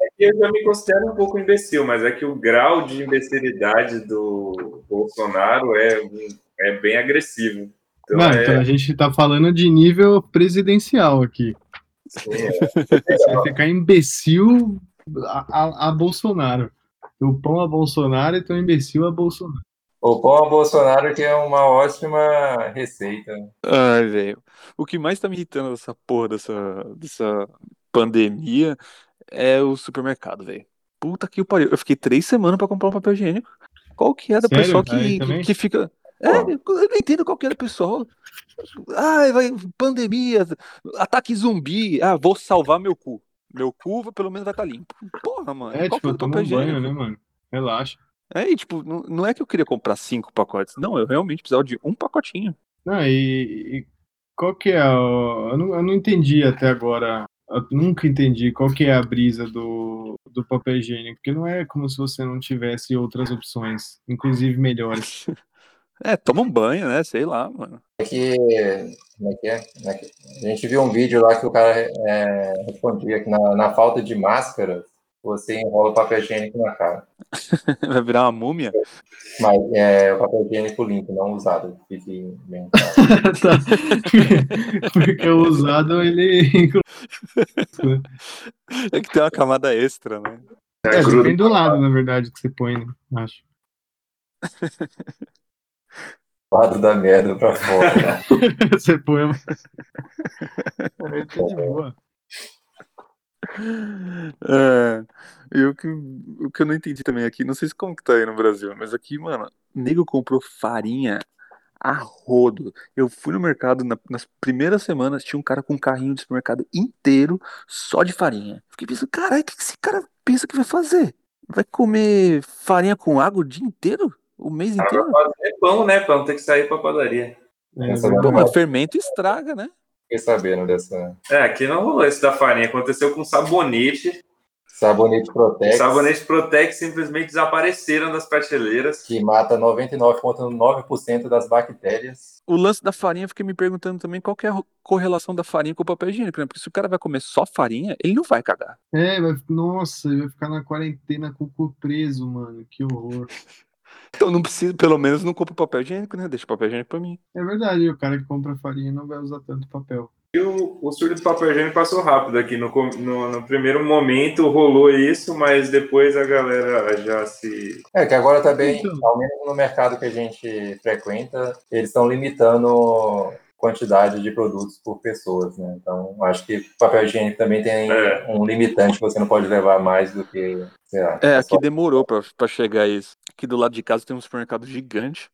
Speaker 10: É que eu já me considero um pouco imbecil, mas é que o grau de imbecilidade do Bolsonaro é, é bem agressivo. Então,
Speaker 4: Não,
Speaker 10: é,
Speaker 4: então a gente tá falando de nível presidencial aqui.
Speaker 10: sim, é.
Speaker 4: Você ficar imbecil a, a- a Bolsonaro. O pão a Bolsonaro e teu imbecil a Bolsonaro.
Speaker 12: O pão a Bolsonaro que é uma ótima receita.
Speaker 19: Ai, velho. O que mais tá me irritando dessa porra dessa, dessa pandemia é o supermercado, velho. Puta que pariu. Eu fiquei três semanas pra comprar um papel higiênico. Qual que é da
Speaker 4: Sério?
Speaker 19: pessoa que, que, que fica. É, eu não entendo qual que é da pessoa. Ai, vai, pandemia, ataque zumbi. Ah, vou salvar meu cu. Meu cu pelo menos vai estar limpo. Porra, mano.
Speaker 4: É,
Speaker 19: qual
Speaker 4: tipo,
Speaker 19: papel
Speaker 4: um banho,
Speaker 19: higiênico?
Speaker 4: né, mano? Relaxa.
Speaker 19: É, e tipo, não, não é que eu queria comprar cinco pacotes. Não, eu realmente precisava de um pacotinho.
Speaker 4: Não, e, e qual que é o... eu, não, eu não entendi até agora. Eu nunca entendi qual que é a brisa do, do papel higiênico, porque não é como se você não tivesse outras opções, inclusive melhores.
Speaker 19: É, toma um banho, né? Sei lá, mano.
Speaker 12: É que, como é que é? Como é que- A gente viu um vídeo lá que o cara é, respondia que na, na falta de máscara, você enrola o papel higiênico na cara.
Speaker 19: Vai virar uma múmia?
Speaker 12: Mas é o papel higiênico limpo, não usado. Fique bem
Speaker 4: Tá. Porque o usado, ele.
Speaker 19: É que tem uma camada extra, né?
Speaker 4: É, depende do lado, na verdade, que você põe, né? Acho.
Speaker 12: lado da merda pra fora.
Speaker 4: você põe. Aí tá de boa.
Speaker 19: É, e o que, o que eu não entendi também aqui, não sei se como que tá aí no Brasil, mas aqui, mano, nego comprou farinha a rodo. Eu fui no mercado na- nas primeiras semanas, tinha um cara com um carrinho de supermercado inteiro só de farinha. Fiquei pensando, caralho, o que que esse cara pensa que vai fazer? Vai comer farinha com água o dia inteiro? O mês
Speaker 10: Pra
Speaker 19: inteiro?
Speaker 10: fazer pão, né? Pra não ter que sair pra padaria.
Speaker 12: Essa
Speaker 19: Pô,
Speaker 12: não
Speaker 19: mas fermento estraga, né?
Speaker 12: Fiquei sabendo dessa
Speaker 10: É, aqui não rolou isso da farinha. Aconteceu com sabonete.
Speaker 12: sabonete Protex
Speaker 10: Sabonete Protex simplesmente desapareceram das prateleiras.
Speaker 12: que mata 99,9% das bactérias.
Speaker 19: O lance da farinha, eu fiquei me perguntando também qual que é a correlação da farinha com o papel higiênico, né? Porque se o cara vai comer só farinha, ele não vai cagar.
Speaker 4: É, vai, nossa, ele vai ficar na quarentena com o cu preso, mano. Que horror.
Speaker 19: Então não precisa, pelo menos não compra papel higiênico, né? Deixa o papel higiênico pra mim.
Speaker 4: É verdade, o cara que compra farinha não vai usar tanto papel.
Speaker 10: E o, o surto do papel higiênico passou rápido aqui. No, no, no primeiro momento rolou isso, mas depois a galera já se.
Speaker 12: É, que agora também, ao menos no mercado que a gente frequenta, eles estão limitando quantidade de produtos por pessoas, né? Então, acho que papel higiênico também tem um limitante, você não pode levar mais do que, sei lá.
Speaker 19: É, aqui demorou pra, pra chegar isso. Aqui do lado de casa tem um supermercado gigante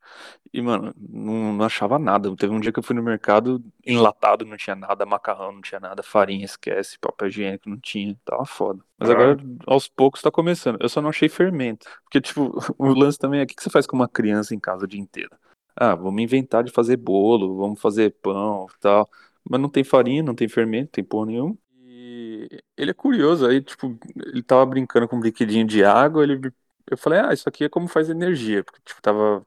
Speaker 19: e, mano, não, não achava nada. Teve um dia que eu fui no mercado enlatado, não tinha nada, macarrão, não tinha nada, farinha, esquece, papel higiênico, não tinha, tava foda. Mas
Speaker 10: Ah.
Speaker 19: agora, aos poucos, tá começando. Eu só não achei fermento. Porque, tipo, o lance também é o que que você faz com uma criança em casa o dia inteiro? Ah, vamos inventar de fazer bolo, vamos fazer pão tal. Mas não tem farinha, não tem fermento, não tem porra nenhuma. E ele é curioso, aí, tipo, ele tava brincando com um brinquedinho de água, ele, eu falei, ah, isso aqui é como faz energia, porque, tipo, tava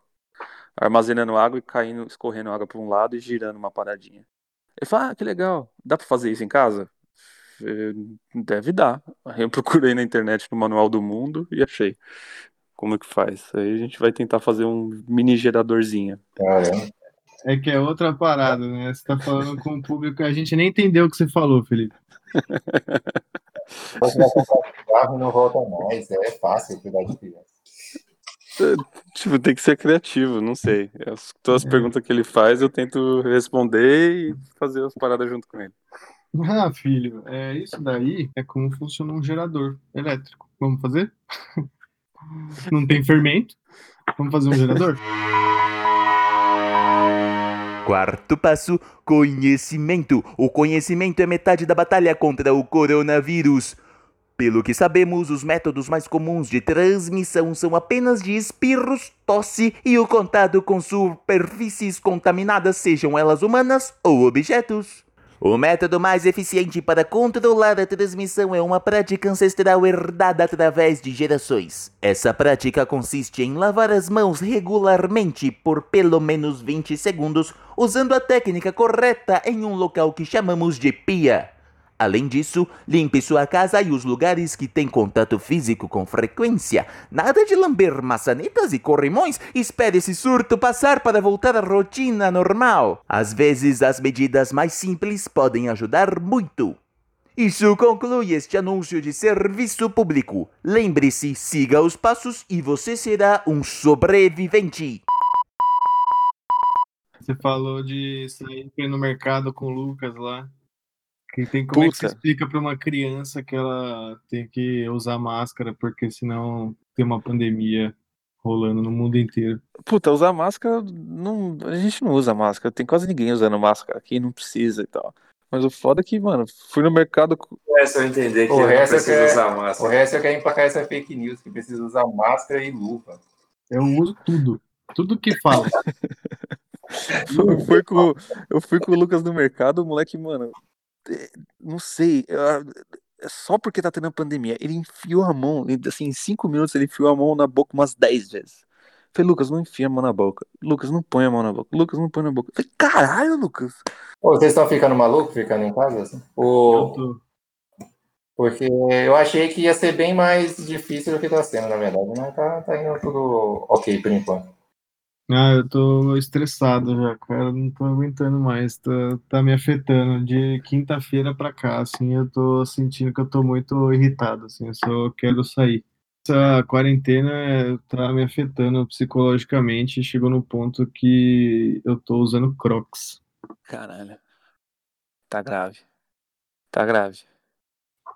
Speaker 19: armazenando água e caindo, escorrendo água para um lado e girando uma paradinha. Ele falou, ah, que legal, dá pra fazer isso em casa? Deve dar. Aí eu procurei na internet no Manual do Mundo e achei como é que faz. Aí a gente vai tentar fazer um mini geradorzinho.
Speaker 4: É que é outra parada, né? Você tá falando com o público, a gente nem entendeu o que você falou, Felipe.
Speaker 12: Você vai comprar carro e não volta mais, é fácil cuidar de criança.
Speaker 19: Tipo, tem que ser criativo, não sei. As, todas as perguntas que ele faz, eu tento responder e fazer as paradas junto com ele.
Speaker 4: Ah, filho, é, isso daí é como funciona um gerador elétrico. Vamos fazer? Não tem fermento? Vamos fazer um gerador?
Speaker 7: Quarto passo: conhecimento. O conhecimento é metade da batalha contra o coronavírus. Pelo que sabemos, os métodos mais comuns de transmissão são apenas de espirros, tosse e o contato com superfícies contaminadas, sejam elas humanas ou objetos. O método mais eficiente para controlar a transmissão é uma prática ancestral herdada através de gerações. Essa prática consiste em lavar as mãos regularmente por pelo menos 20 segundos, usando a técnica correta em um local que chamamos de pia. Além disso, limpe sua casa e os lugares que têm contato físico com frequência. Nada de lamber maçanetas e corrimões. Espere esse surto passar para voltar à rotina normal. Às vezes, as medidas mais simples podem ajudar muito. Isso conclui este anúncio de serviço público. Lembre-se, siga os passos e você será um sobrevivente.
Speaker 4: Você falou de sair no mercado com o Lucas lá. Que tem, como é que você
Speaker 19: Puta.
Speaker 4: explica pra uma criança que ela tem que usar máscara, porque senão tem uma pandemia rolando no mundo inteiro?
Speaker 19: Puta, usar máscara, não, a gente não usa máscara. Tem quase ninguém usando máscara aqui, não precisa e tal. Mas o foda é que, mano, fui no mercado. com-
Speaker 10: É só entender que
Speaker 12: O resto, é
Speaker 10: precisa
Speaker 12: quer,
Speaker 10: usar
Speaker 12: o
Speaker 10: máscara.
Speaker 12: resto eu quero emplacar essa fake news, que precisa usar máscara e luva.
Speaker 4: Eu uso tudo. Tudo que fala.
Speaker 19: Eu fui, com, eu fui com o Lucas no mercado, o moleque, mano, não sei, é, é só porque tá tendo a pandemia, ele enfiou a mão, assim, em cinco minutos ele enfiou a mão na boca umas 10 vezes. Falei, Lucas, não enfia a mão na boca. Lucas, não põe a mão na boca. Lucas, não põe na boca. Falei, caralho, Lucas.
Speaker 12: Ô, vocês estão ficando malucos ficando em casa? Assim? O... Porque eu achei que ia ser bem mais difícil do que tá sendo, na verdade. Mas tá, tá indo tudo ok por enquanto.
Speaker 4: Ah, eu tô estressado já, cara. Não tô aguentando mais. Tá, tá me afetando. De quinta-feira pra cá, assim, eu tô sentindo que eu tô muito irritado, assim. Eu só quero sair. Essa quarentena tá me afetando psicologicamente. Chegou no ponto que eu tô usando Crocs.
Speaker 19: Caralho. Tá grave. Tá grave.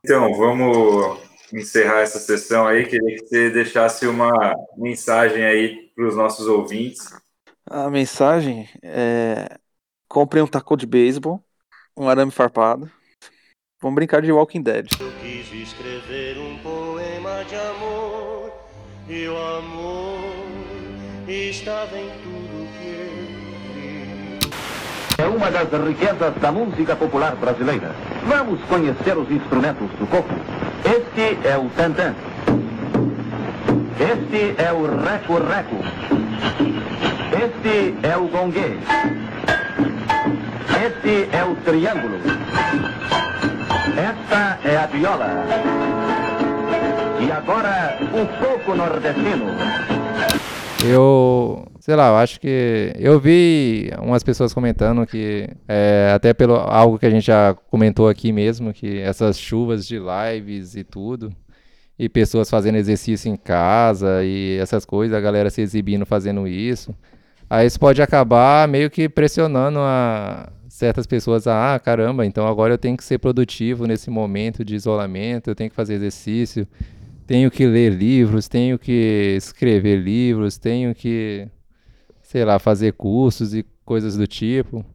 Speaker 10: Então, vamos encerrar essa sessão aí. Queria que você deixasse uma mensagem aí para os nossos ouvintes.
Speaker 19: A mensagem é: comprem um taco de beisebol, um arame farpado. Vamos brincar de Walking Dead.
Speaker 1: Quis escrever um poema de amor e o amor estava em tudo que
Speaker 18: É uma das riquezas da música popular brasileira. Vamos conhecer os instrumentos do coco. Este é o tantã. Este é o reco-reco. Este é o gongue. Este é o triângulo. Esta é a viola. E agora, o coco nordestino.
Speaker 3: Eu, sei lá, eu acho que eu vi umas pessoas comentando que é, até pelo algo que a gente já comentou aqui mesmo, que essas chuvas de lives e tudo, e pessoas fazendo exercício em casa e essas coisas, a galera se exibindo fazendo isso. Aí isso pode acabar meio que pressionando a certas pessoas a, ah, caramba, então agora eu tenho que ser produtivo nesse momento de isolamento, eu tenho que fazer exercício, tenho que ler livros, tenho que escrever livros, tenho que, sei lá, fazer cursos e coisas do tipo.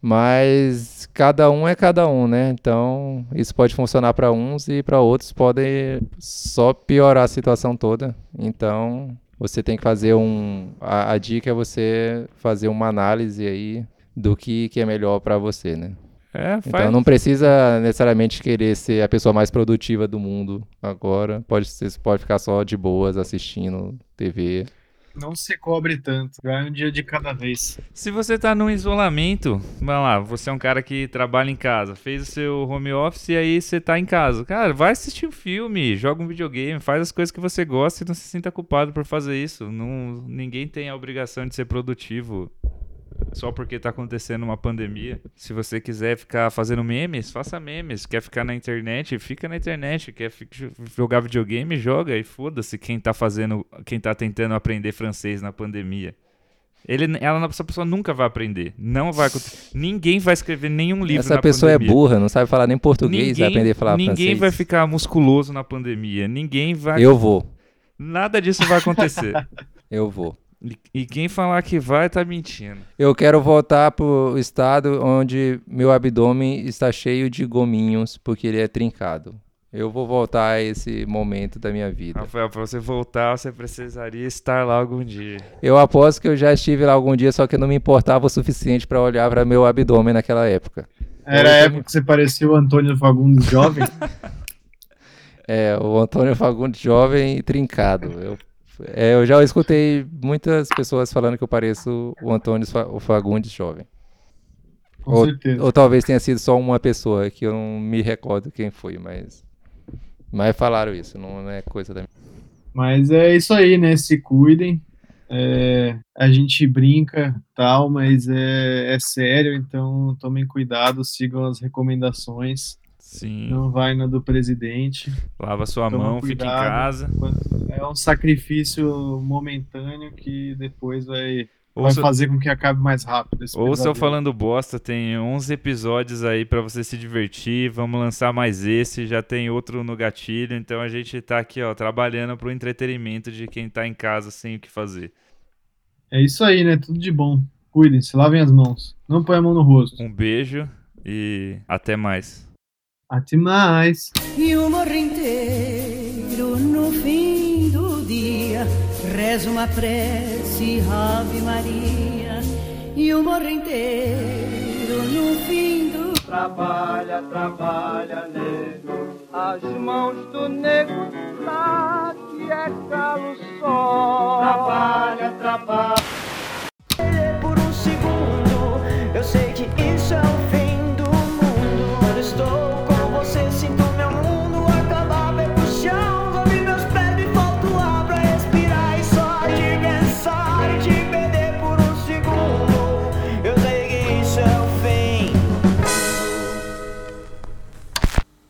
Speaker 3: Mas cada um é cada um, né? Então isso pode funcionar para uns e para outros pode só piorar a situação toda. Então você tem que fazer um. A, a dica é você fazer uma análise aí do que, que é melhor para você, né?
Speaker 2: É,
Speaker 3: Então
Speaker 2: faz.
Speaker 3: não precisa necessariamente querer ser a pessoa mais produtiva do mundo agora. Pode ser, pode ficar só de boas assistindo TV.
Speaker 4: Não se cobre tanto. Vai um dia de cada vez.
Speaker 2: Se você tá num isolamento, vamos lá, você é um cara que trabalha em casa, fez o seu home office e aí você tá em casa. Cara, vai assistir um filme, joga um videogame, faz as coisas que você gosta e não se sinta culpado por fazer isso. Não, ninguém tem a obrigação de ser produtivo só porque tá acontecendo uma pandemia. Se você quiser ficar fazendo memes, faça memes. Quer ficar na internet, fica na internet. Quer jogar videogame, joga e foda-se quem tá fazendo, quem tá tentando aprender francês na pandemia. Ele, ela, essa pessoa nunca vai aprender. Não vai. Ninguém vai escrever nenhum livro
Speaker 3: Essa pessoa
Speaker 2: pandemia.
Speaker 3: é burra, não sabe falar nem português, vai aprender a falar
Speaker 2: ninguém
Speaker 3: francês.
Speaker 2: vai ficar musculoso na pandemia. Ninguém vai.
Speaker 3: Eu vou.
Speaker 2: Nada disso vai acontecer.
Speaker 3: Eu vou.
Speaker 2: E, quem falar que vai tá mentindo.
Speaker 3: Eu quero voltar pro estado onde meu abdômen está cheio de gominhos porque ele é trincado. Eu vou voltar a esse momento da minha vida.
Speaker 2: Rafael, pra você voltar, você precisaria estar lá algum dia.
Speaker 3: Eu aposto que eu já estive lá algum dia, só que eu não me importava o suficiente para olhar para meu abdômen naquela época.
Speaker 4: Era a época que você parecia o Antônio Fagundes jovem.
Speaker 3: É, o Antônio Fagundes jovem e trincado. Eu, é, eu já escutei muitas pessoas falando que eu pareço o Antônio Fagundes jovem.
Speaker 4: Com
Speaker 3: ou,
Speaker 4: certeza.
Speaker 3: ou talvez tenha sido só uma pessoa que eu não me recordo quem foi, mas. Mas falaram isso, não é coisa da minha.
Speaker 4: Mas é isso aí, né? Se cuidem. É, a gente brinca tal, mas é, é sério, então tomem cuidado, sigam as recomendações.
Speaker 2: Sim.
Speaker 4: Não vai na do presidente.
Speaker 2: Lava sua
Speaker 4: Toma
Speaker 2: mão, fica em
Speaker 4: cuidado.
Speaker 2: casa.
Speaker 4: É um sacrifício momentâneo que depois vai, vai
Speaker 2: Ouça-
Speaker 4: fazer com que acabe mais rápido. Esse
Speaker 2: Ouça eu falando bosta, tem 11 episódios aí pra você se divertir. Vamos lançar mais esse, já tem outro no gatilho. Então a gente tá aqui, ó, trabalhando pro entretenimento de quem tá em casa sem o que fazer.
Speaker 4: É isso aí, né? Tudo de bom. Cuidem-se, lavem as mãos. Não põe a mão no rosto.
Speaker 2: Um beijo e até mais.
Speaker 4: Até mais.
Speaker 9: E o morro inteiro no fim do dia reza uma prece Ave Maria e o morro inteiro no fim do
Speaker 1: Trabalha, trabalha, nego. As mãos do nego lá que é calo só. Trabalha, trabalha.